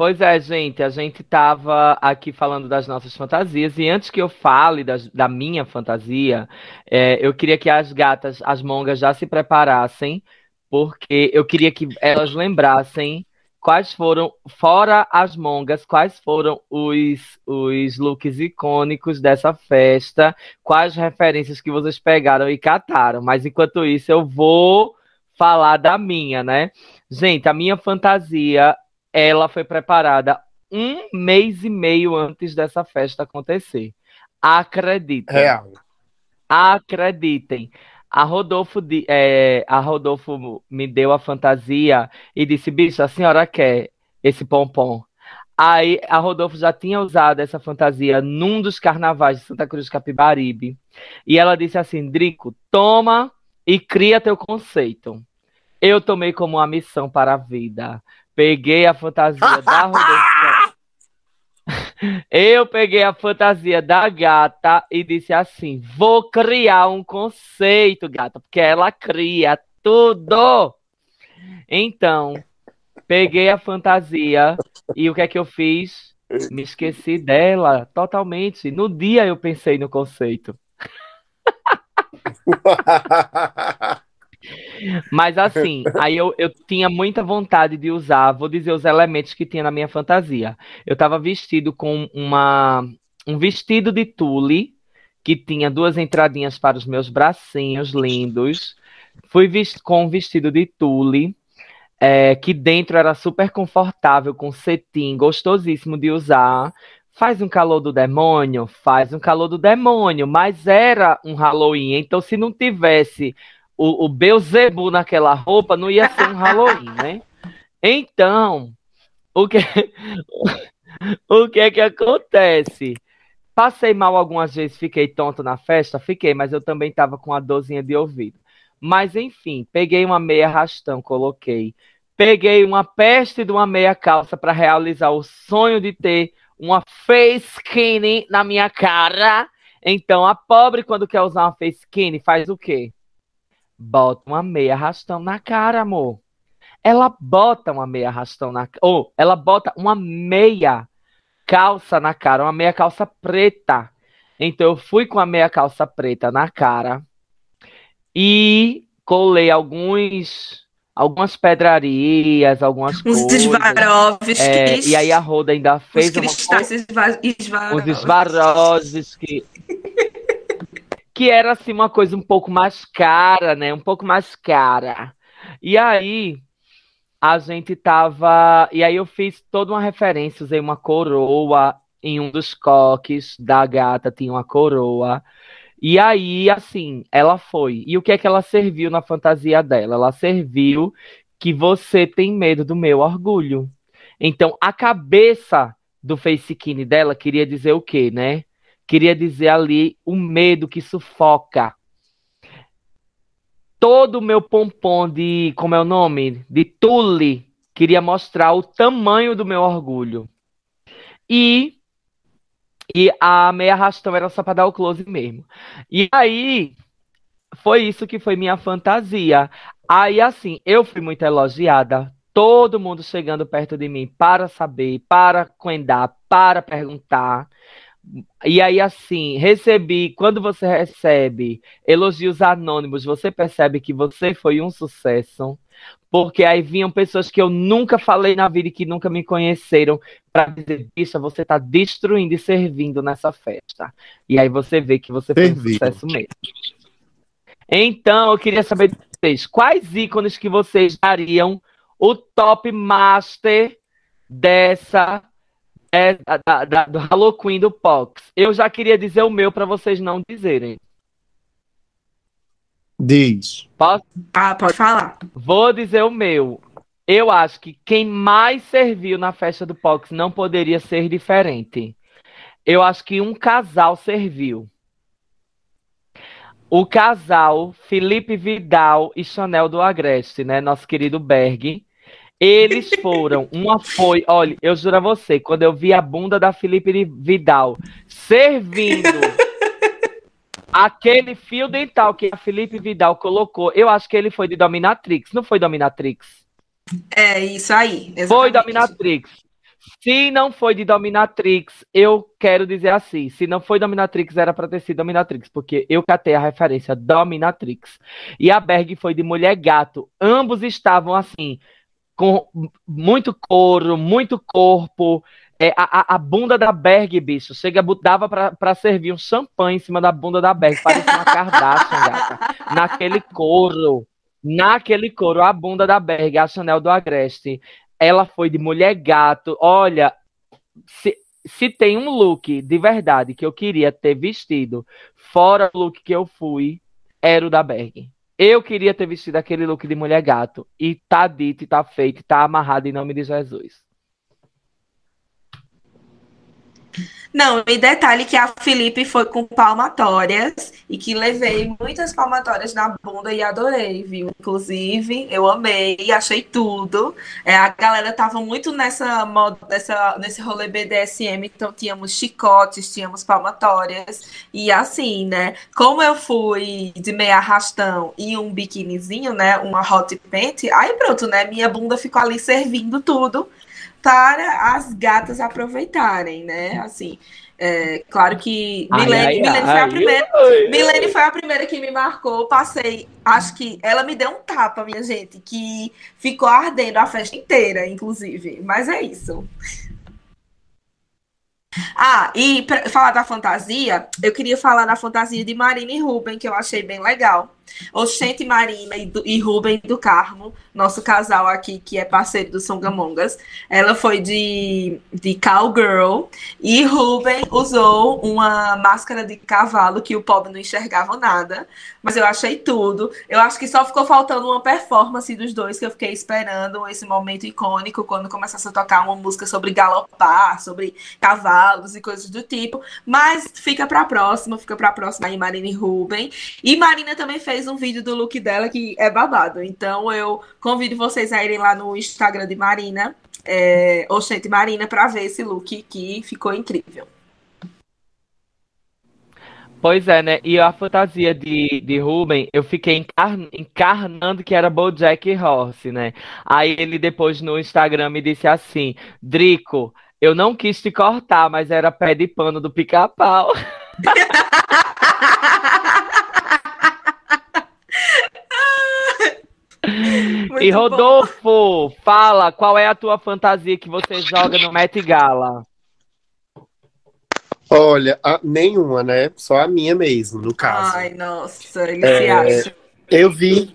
Pois é, gente, a gente tava aqui falando das nossas fantasias, e antes que eu fale das- da minha fantasia, é, eu queria que as gatas, as mongas, já se preparassem, porque eu queria que elas lembrassem quais foram, fora as mongas, quais foram os, os looks icônicos dessa festa, quais referências que vocês pegaram e cataram. Mas enquanto isso, eu vou falar da minha, né? Gente, a minha fantasia ela foi preparada um mês e meio antes dessa festa acontecer. Acreditem. Real. Acreditem. A Rodolfo, é, a Rodolfo me deu a fantasia e disse: Bicho, a senhora quer esse pompom? Aí a Rodolfo já tinha usado essa fantasia num dos carnavais de Santa Cruz de Capibaribe. E ela disse assim: Drico, toma e cria teu conceito. Eu tomei como uma missão para a vida. Peguei a fantasia da Rodolfo. Eu peguei a fantasia da gata e disse assim: vou criar um conceito, gata, porque ela cria tudo. Então, peguei a fantasia e o que é que eu fiz? Me esqueci dela totalmente. No dia eu pensei no conceito. Mas assim, aí eu, eu tinha muita vontade de usar, vou dizer os elementos que tinha na minha fantasia. Eu estava vestido com uma, um vestido de tule, que tinha duas entradinhas para os meus bracinhos lindos. Fui com um vestido de tule, é, que dentro era super confortável, com cetim, gostosíssimo de usar. Faz um calor do demônio? Faz um calor do demônio, mas era um Halloween, então se não tivesse o, o Beelzebub naquela roupa, não ia ser um Halloween, né? Então, o que, o que é que acontece? Passei mal algumas vezes, fiquei tonto na festa, fiquei, mas eu também estava com a dorzinha de ouvido. Mas enfim, peguei uma meia rastão, coloquei. Peguei uma peste de uma meia calça para realizar o sonho de ter uma face skinny na minha cara. Então, a pobre, quando quer usar uma face skinny, faz o quê? Bota uma meia rastão na cara, amor. Ela bota uma meia rastão na ou ela bota uma meia calça na cara, uma meia calça preta. Então eu fui com a meia calça preta na cara e colei alguns algumas pedrarias, algumas Uns coisas. Swarovskis. É, e aí a Roda ainda Os fez uma cristais esva- os esvaroses que que era assim uma coisa um pouco mais cara, né? Um pouco mais cara. E aí a gente tava, e aí eu fiz toda uma referência, usei uma coroa em um dos coques da gata, tinha uma coroa. E aí, assim, ela foi. E o que é que ela serviu na fantasia dela? Ela serviu que você tem medo do meu orgulho. Então, a cabeça do facekine dela queria dizer o quê, né? Queria dizer ali o medo que sufoca. Todo o meu pompom de, como é o nome? De tule, queria mostrar o tamanho do meu orgulho. E e a meia arrastão era só para dar o close mesmo. E aí foi isso que foi minha fantasia. Aí assim, eu fui muito elogiada. todo mundo chegando perto de mim para saber, para coendar, para perguntar. E aí, assim, recebi, quando você recebe elogios anônimos, você percebe que você foi um sucesso. Porque aí vinham pessoas que eu nunca falei na vida e que nunca me conheceram para dizer, bicha, você está destruindo e servindo nessa festa. E aí você vê que você foi um sucesso mesmo. Então, eu queria saber de vocês, quais ícones que vocês dariam o top master dessa é, da, da, do Halloween do Pox. Eu já queria dizer o meu para vocês não dizerem. Diz. Posso? Ah, pode falar. Vou dizer o meu. Eu acho que quem mais serviu na festa do Pox não poderia ser diferente. Eu acho que um casal serviu. O casal Felipe Vidal e Chanel do Agreste, né? Nosso querido Berg. Eles foram. Uma foi. Olha, eu juro a você, quando eu vi a bunda da Felipe Vidal servindo aquele fio dental que a Felipe Vidal colocou, eu acho que ele foi de Dominatrix. Não foi Dominatrix? É isso aí. Exatamente. Foi Dominatrix. Se não foi de Dominatrix, eu quero dizer assim: se não foi Dominatrix, era para ter sido Dominatrix, porque eu catei a referência Dominatrix. E a Berg foi de Mulher Gato. Ambos estavam assim, com muito couro, muito corpo. É, a, a, bunda da Berg, bicho, chega, dava para servir um champanhe em cima da bunda da Berg, parecia uma Kardashian, gata. Naquele couro, naquele couro, a bunda da Berg, a Chanel do Agreste ela foi de mulher gato. Olha, se, se tem um look de verdade que eu queria ter vestido, fora o look que eu fui, era o da Berg. Eu queria ter vestido aquele look de mulher gato. E tá dito, e tá feito, e tá amarrado em nome de Jesus. Não, e detalhe que a Felipe foi com palmatórias e que levei muitas palmatórias na bunda e adorei, viu? Inclusive, eu amei, achei tudo. É, a galera tava muito nessa, nessa nesse rolê BDSM, então tínhamos chicotes, tínhamos palmatórias. E assim, né? Como eu fui de meia arrastão e um biquinizinho, né? Uma hot pant, aí pronto, né? Minha bunda ficou ali servindo tudo para as gatas aproveitarem, né? Assim, é, claro que Milene, Milene, foi a primeira, Milene foi a primeira que me marcou. Passei, acho que ela me deu um tapa, minha gente, que ficou ardendo a festa inteira, inclusive. Mas é isso. Ah, e para falar da fantasia, eu queria falar da fantasia de Marina e Ruben, que eu achei bem legal. Oxente Marina e, e Ruben do Carmo, nosso casal aqui, que é parceiro do Songamongas, ela foi de, de cowgirl e Ruben usou uma máscara de cavalo que o pobre não enxergava nada, mas eu achei tudo. Eu acho que só ficou faltando uma performance dos dois que eu fiquei esperando esse momento icônico quando começasse a tocar uma música sobre galopar, sobre cavalos e coisas do tipo, mas fica para próxima, fica para próxima aí Marina e Ruben. E Marina também fez fez um vídeo do look dela que é babado. Então eu convido vocês a irem lá no Instagram de Marina, é, Oxente Marina, para ver esse look que ficou incrível. Pois é, né? E a fantasia de, de Ruben, eu fiquei encarn, encarnando que era Bojack Horse, né? Aí ele depois no Instagram me disse assim, Drico, eu não quis te cortar, mas era pé de pano do pica-pau. Muito e Rodolfo, bom. fala, qual é a tua fantasia que você joga no Met Gala? Olha, a, nenhuma, né? Só a minha mesmo, no caso. Ai, nossa, ele é, se acha. Eu vi,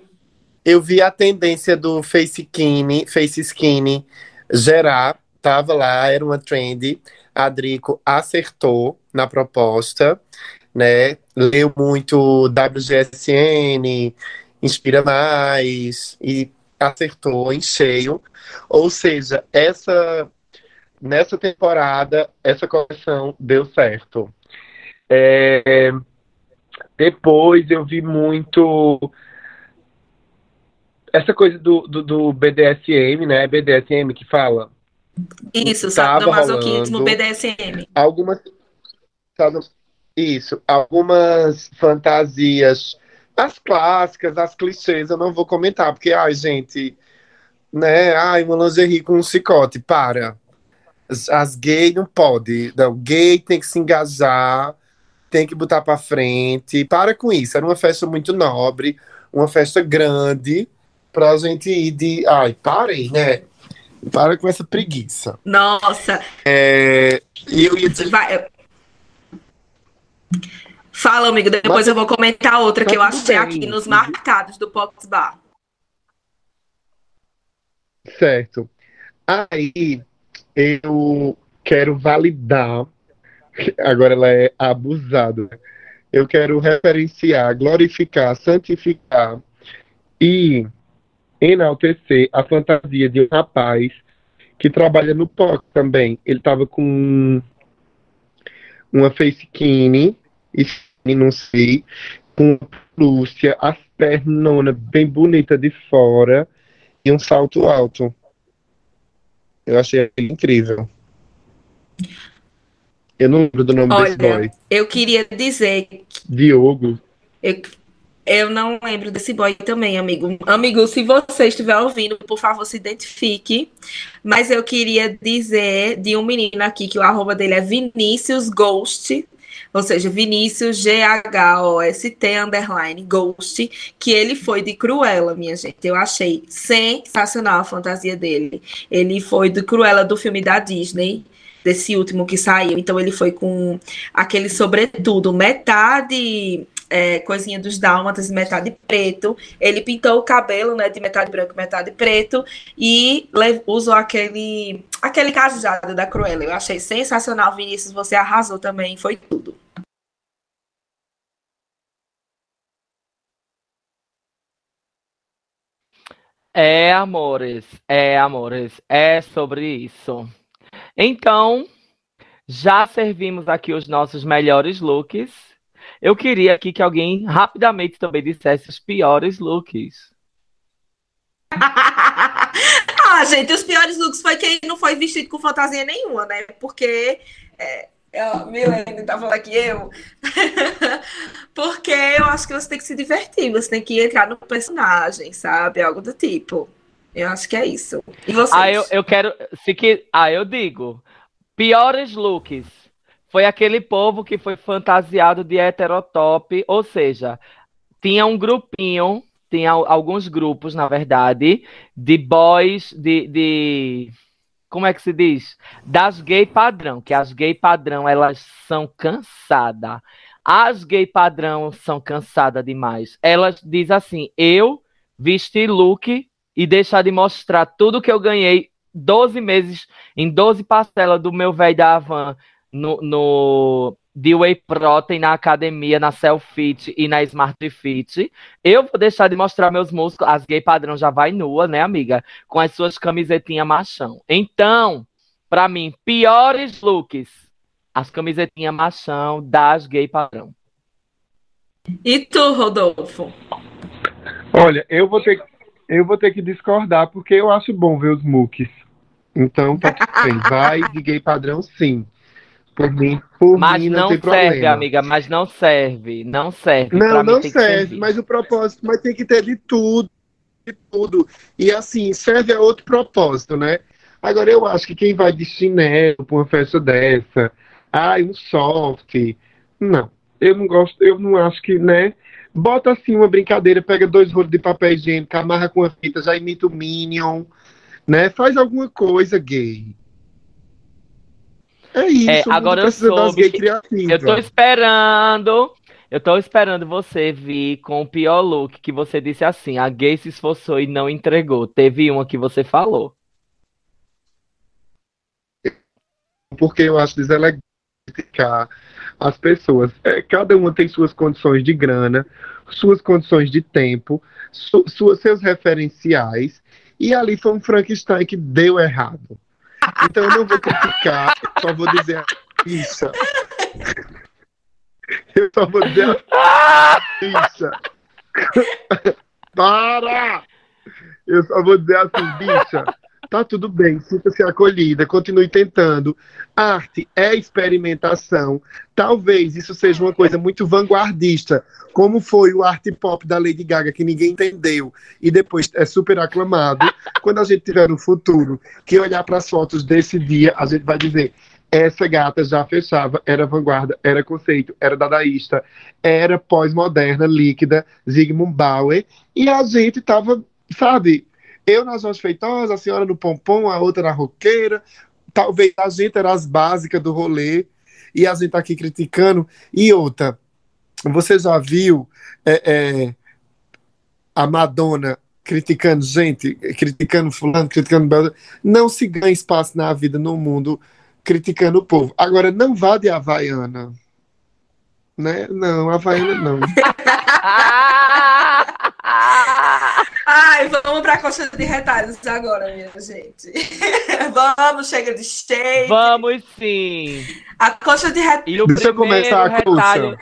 eu vi a tendência do face skinny, face skinny gerar, tava lá, era uma trend. A Drico acertou na proposta, né? Leu muito WGSN, Inspira Mais e acertou em cheio. Ou seja, essa nessa temporada essa coleção deu certo. É, depois eu vi muito essa coisa do, do, do, BDSM, né? BDSM que fala. Isso, sabe, do masoquismo BDSM. Algumas. Isso, algumas fantasias as clássicas, as clichês, eu não vou comentar, porque, ai, gente, né? Ai, uma lingerie com um chicote. Para. As, as gays não pode. Não, gay tem que se engajar, tem que botar pra frente. Para com isso. Era uma festa muito nobre, uma festa grande, pra gente ir de. Ai, parem, né? Para com essa preguiça. Nossa, É, e eu ia dizer. vai. Fala, amigo, depois Mas- eu vou comentar outra que eu achei bem. aqui nos marcados do Pox Bar. Certo. Aí eu quero validar. Agora ela é abusada. Eu quero referenciar, glorificar, santificar e enaltecer a fantasia de um rapaz que trabalha no POC também. Ele estava com uma facekine, e não sei, com Lúcia, as pernas bem bonita de fora e um salto alto. Eu achei ele incrível. Eu não lembro do nome desse boy. Olha, eu queria dizer Diogo. Eu, eu não lembro desse boy também, amigo. Amigo, se você estiver ouvindo, por favor, se identifique. Mas eu queria dizer de um menino aqui que o arroba dele é Vinícius Ghost. Ou seja, Vinícius G-H-O-S-T underline Ghost, que ele foi de Cruella, minha gente. Eu achei sensacional a fantasia dele. Ele foi de Cruella do filme da Disney, desse último que saiu. Então ele foi com aquele sobretudo, metade é, coisinha dos dálmatas, metade preto. Ele pintou o cabelo, né, de metade branco, metade preto, e usou aquele aquele cajado da Cruella. Eu achei sensacional, Vinícius. Você arrasou também, foi tudo. É, amores, é, amores, é sobre isso. Então, já servimos aqui os nossos melhores looks. Eu queria aqui que alguém rapidamente também dissesse os piores looks. ah, gente, os piores looks foi quem não foi vestido com fantasia nenhuma, né? Porque. É, eu, Milene tá falando aqui, eu. Porque eu acho que você tem que se divertir, você tem que entrar no personagem, sabe? Algo do tipo. Eu acho que é isso. E vocês? Ah, eu, eu quero. Se que, ah, eu digo. Piores looks. Foi aquele povo que foi fantasiado de heterotop, ou seja, tinha um grupinho, tinha al- alguns grupos, na verdade, de boys, de, de como é que se diz? Das gay padrão, que as gay padrão, elas são cansadas. As gay padrão são cansadas demais. Elas diz assim, eu vestir look e deixar de mostrar tudo que eu ganhei 12 meses, em 12 parcelas do meu velho da Havan no, no de Whey Protein na academia, na Selfit e na Smart Fit. Eu vou deixar de mostrar meus músculos. As gay padrão já vai nua, né, amiga? Com as suas camisetinhas machão. Então, pra mim, piores looks. As camisetinhas machão das gay padrão. E tu, Rodolfo? Olha, eu vou ter, eu vou ter que discordar porque eu acho bom ver os mooks. Então, tá tudo bem. Vai de gay padrão, sim. Por mim, por Mas mim não, não serve, problema. amiga. Mas não serve. Não serve. Não, não serve, mas o propósito, mas tem que ter de tudo, de tudo. E assim, serve a outro propósito, né? Agora eu acho que quem vai de chinelo pra uma festa dessa, ai, um soft, não. Eu não gosto, eu não acho que, né? Bota assim uma brincadeira, pega dois rolos de papel higiênico, amarra com a fita, já imita o Minion, né? Faz alguma coisa gay. É isso, É, agora eu soube que-. Eu tô esperando. Eu tô esperando você vir com o pior look que você disse assim. A gay se esforçou e não entregou. Teve uma que você falou. porque eu acho deselegante criticar as pessoas. É, cada uma tem suas condições de grana, suas condições de tempo, su- suas, seus referenciais, e ali foi um Frankenstein que deu errado. Então eu não vou criticar, só vou dizer bicha. Eu só vou dizer bicha. Para! Eu só vou dizer assim, bicha, tá tudo bem, sinta-se acolhida, continue tentando. Arte é experimentação. Talvez isso seja uma coisa muito vanguardista, como foi o arte pop da Lady Gaga, que ninguém entendeu e depois é super aclamado. Quando a gente tiver no futuro que olhar para as fotos desse dia, a gente vai dizer: essa gata já fechava, era vanguarda, era conceito, era dadaísta, era pós-moderna, líquida, Zygmunt Bauer, e a gente tava, sabe, eu nas João Feitosa, a senhora no pompom, a outra na roqueira, talvez a gente era as básicas do rolê, e a gente tá aqui criticando, e outra, você já viu é, é, a Madonna criticando gente, criticando fulano, criticando Beltrano, não se ganha espaço na vida, no mundo, criticando o povo. Agora, não vá de Havaiana. Né? Não, Havaiana não. Vamos pra coxa de retalhos agora, minha gente. vamos, chega de shade. Vamos sim. A coxa de retalhos. Deixa eu começar a retalho...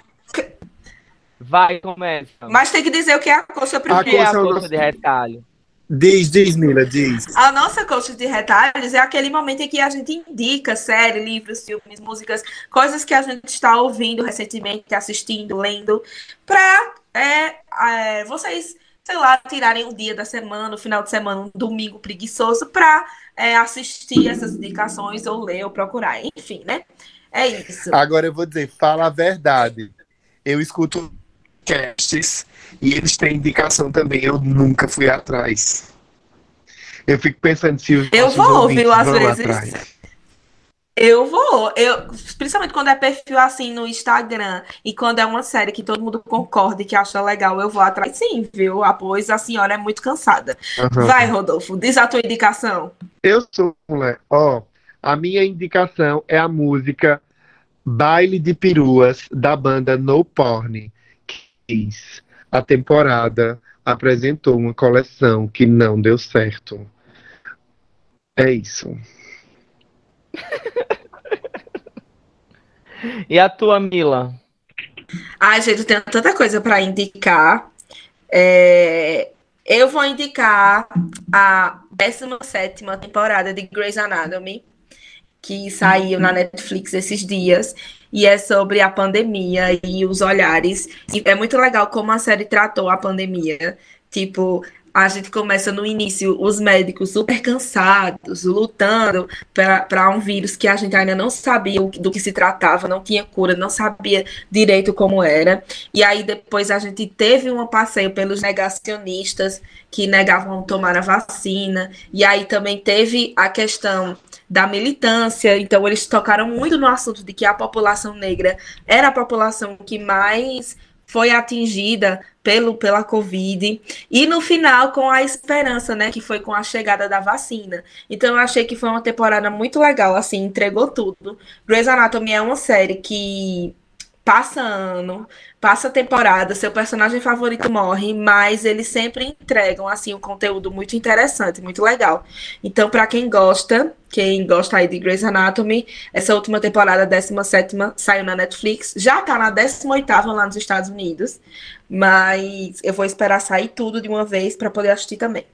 Vai, começa. Mas tem que dizer o que é a coxa primeiro. O que é a coxa de retalho? Diz, diz, Mila, diz. A nossa coxa de retalhos é aquele momento em que a gente indica séries, livros, filmes, músicas, coisas que a gente está ouvindo recentemente, assistindo, lendo, para é, é, vocês, sei lá, tirarem um dia da semana, o final de semana, um domingo preguiçoso, para é, assistir essas indicações, ou ler, ou procurar. Enfim, né? É isso. Agora eu vou dizer, fala a verdade. Eu escuto podcasts e eles têm indicação também. Eu nunca fui atrás. Eu fico pensando se os Eu vou ouvir às vezes. Atrás. Eu vou, eu, principalmente quando é perfil assim no Instagram e quando é uma série que todo mundo concorda e que acha legal, eu vou atrás sim, viu? Ah, pois a senhora é muito cansada. Uhum. Vai, Rodolfo, diz a tua indicação. Eu sou, mulher. Ó, a minha indicação é a música Baile de Peruas da banda No Porn a temporada apresentou uma coleção que não deu certo. É isso. E a tua, Mila? Ai, gente, eu tenho tanta coisa para indicar. É... Eu vou indicar a 17 temporada de Grey's Anatomy, que saiu na Netflix esses dias e é sobre a pandemia e os olhares. E é muito legal como a série tratou a pandemia. Tipo, a gente começa no início os médicos super cansados, lutando para um vírus que a gente ainda não sabia do que se tratava, não tinha cura, não sabia direito como era. E aí depois a gente teve um passeio pelos negacionistas que negavam tomar a vacina. E aí também teve a questão da militância. Então, eles tocaram muito no assunto de que a população negra era a população que mais foi atingida pelo, pela Covid. E no final, com a esperança, né? Que foi com a chegada da vacina. Então, eu achei que foi uma temporada muito legal, assim, entregou tudo. Grey's Anatomy é uma série que passa ano, passa temporada, seu personagem favorito morre, mas eles sempre entregam assim um conteúdo muito interessante, muito legal. Então, para quem gosta, quem gosta aí de Grey's Anatomy, essa última temporada, 17 saiu na Netflix, já tá na 18 lá nos Estados Unidos, mas eu vou esperar sair tudo de uma vez para poder assistir também.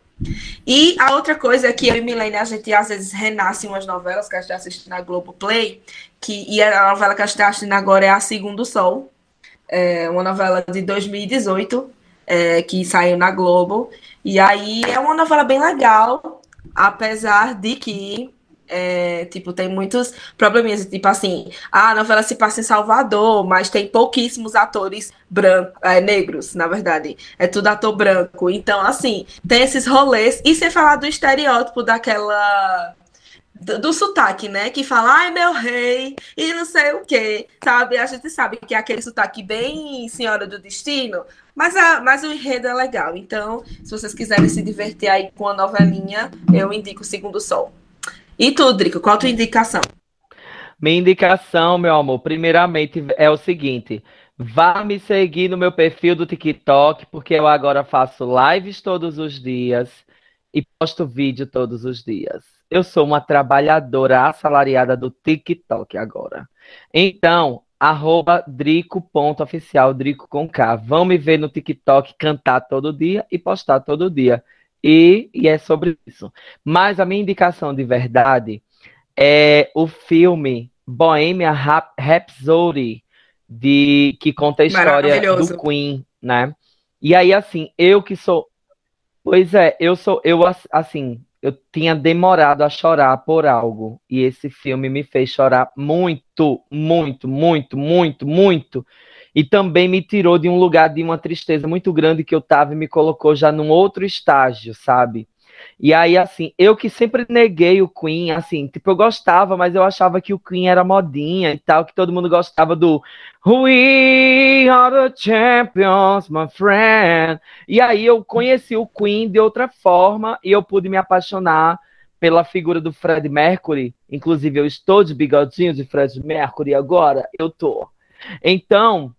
E a outra coisa é que eu e Milene, a gente às vezes renasce umas novelas que a gente assiste na Globoplay, que, e a novela que a gente está assistindo agora é A Segundo Sol, é uma novela de 2018, é, que saiu na Globo. E aí é uma novela bem legal, apesar de que é, tipo, tem muitos probleminhas, tipo assim, a novela se passa em Salvador, mas tem pouquíssimos atores brancos, é, negros, na verdade. É tudo ator branco. Então, assim, tem esses rolês, e sem falar do estereótipo daquela do, do, sotaque, né? Que fala, ai, meu rei, e não sei o quê, sabe? A gente sabe que é aquele sotaque bem Senhora do Destino, mas, a, mas o enredo é legal. Então, se vocês quiserem se divertir aí com a novelinha, eu indico o Segundo Sol. E tu, Drico, qual a tua indicação? Minha indicação, meu amor, primeiramente é o seguinte: vá me seguir no meu perfil do TikTok, porque eu agora faço lives todos os dias e posto vídeo todos os dias. Eu sou uma trabalhadora assalariada do TikTok agora. Então, arroba drico.oficial, Drico com K. Vão me ver no TikTok cantar todo dia e postar todo dia. E, e é sobre isso. Mas a minha indicação de verdade é o filme Bohemian Rhap- Rhapsody, de, que conta a história do Queen, né? E aí, assim, eu que sou. Pois é, eu sou. Eu, ass- assim, eu tinha demorado a chorar por algo. E esse filme me fez chorar muito, muito, muito, muito, muito. E também me tirou de um lugar de uma tristeza muito grande que eu tava e me colocou já num outro estágio, sabe? E aí, assim, eu que sempre neguei o Queen, assim, tipo, eu gostava, mas eu achava que o Queen era modinha e tal, que todo mundo gostava do We are the champions, my friend. E aí eu conheci o Queen de outra forma e eu pude me apaixonar pela figura do Fred Mercury. Inclusive, eu estou de bigodinho de Fred Mercury agora, eu tô. Então,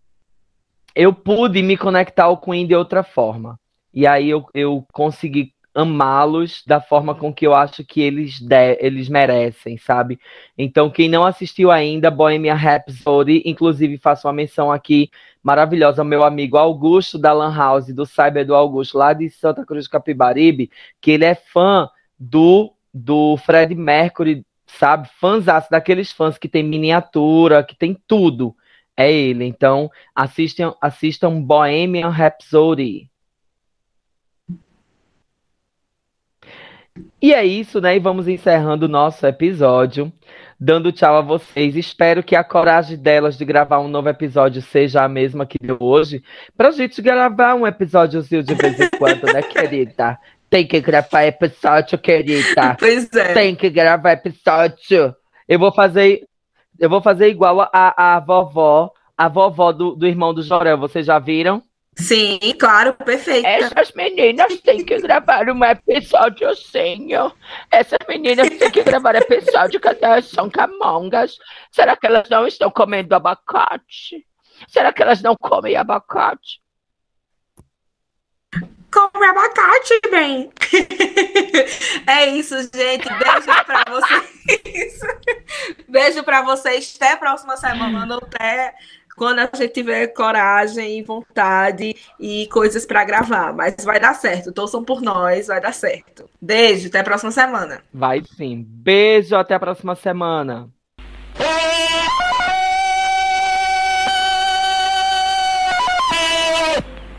eu pude me conectar ao Queen de outra forma. E aí eu, eu consegui amá-los da forma com que eu acho que eles, de, eles merecem, sabe? Então, quem não assistiu ainda, Bohemian Rhapsody, inclusive faço uma menção aqui maravilhosa ao meu amigo Augusto da Lan House, do Cyber do Augusto, lá de Santa Cruz do Capibaribe, que ele é fã do, do Fred Mercury, sabe? Fãzaço daqueles fãs que tem miniatura, que tem tudo. É ele. Então, assistam, assistam Bohemian Rhapsody. E é isso, né? E vamos encerrando o nosso episódio, dando tchau a vocês. Espero que a coragem delas de gravar um novo episódio seja a mesma que deu hoje, pra gente gravar um episódiozinho de vez em quando, né, querida? Tem que gravar episódio, querida. Pois é. Tem que gravar episódio. Eu vou fazer, eu vou fazer igual a, a vovó, a vovó do, do irmão do Jorel. Vocês já viram? Sim, claro, perfeito. Essas meninas têm que gravar um episódio senho. Essas meninas têm que gravar episódio que elas são camongas. Será que elas não estão comendo abacate? Será que elas não comem abacate? Come abacate, bem. é isso, gente. Beijo pra vocês. Beijo pra vocês. Até a próxima semana. Até quando a gente tiver coragem e vontade e coisas pra gravar. Mas vai dar certo. Torçam por nós, vai dar certo. Beijo, até a próxima semana. Vai sim. Beijo, até a próxima semana.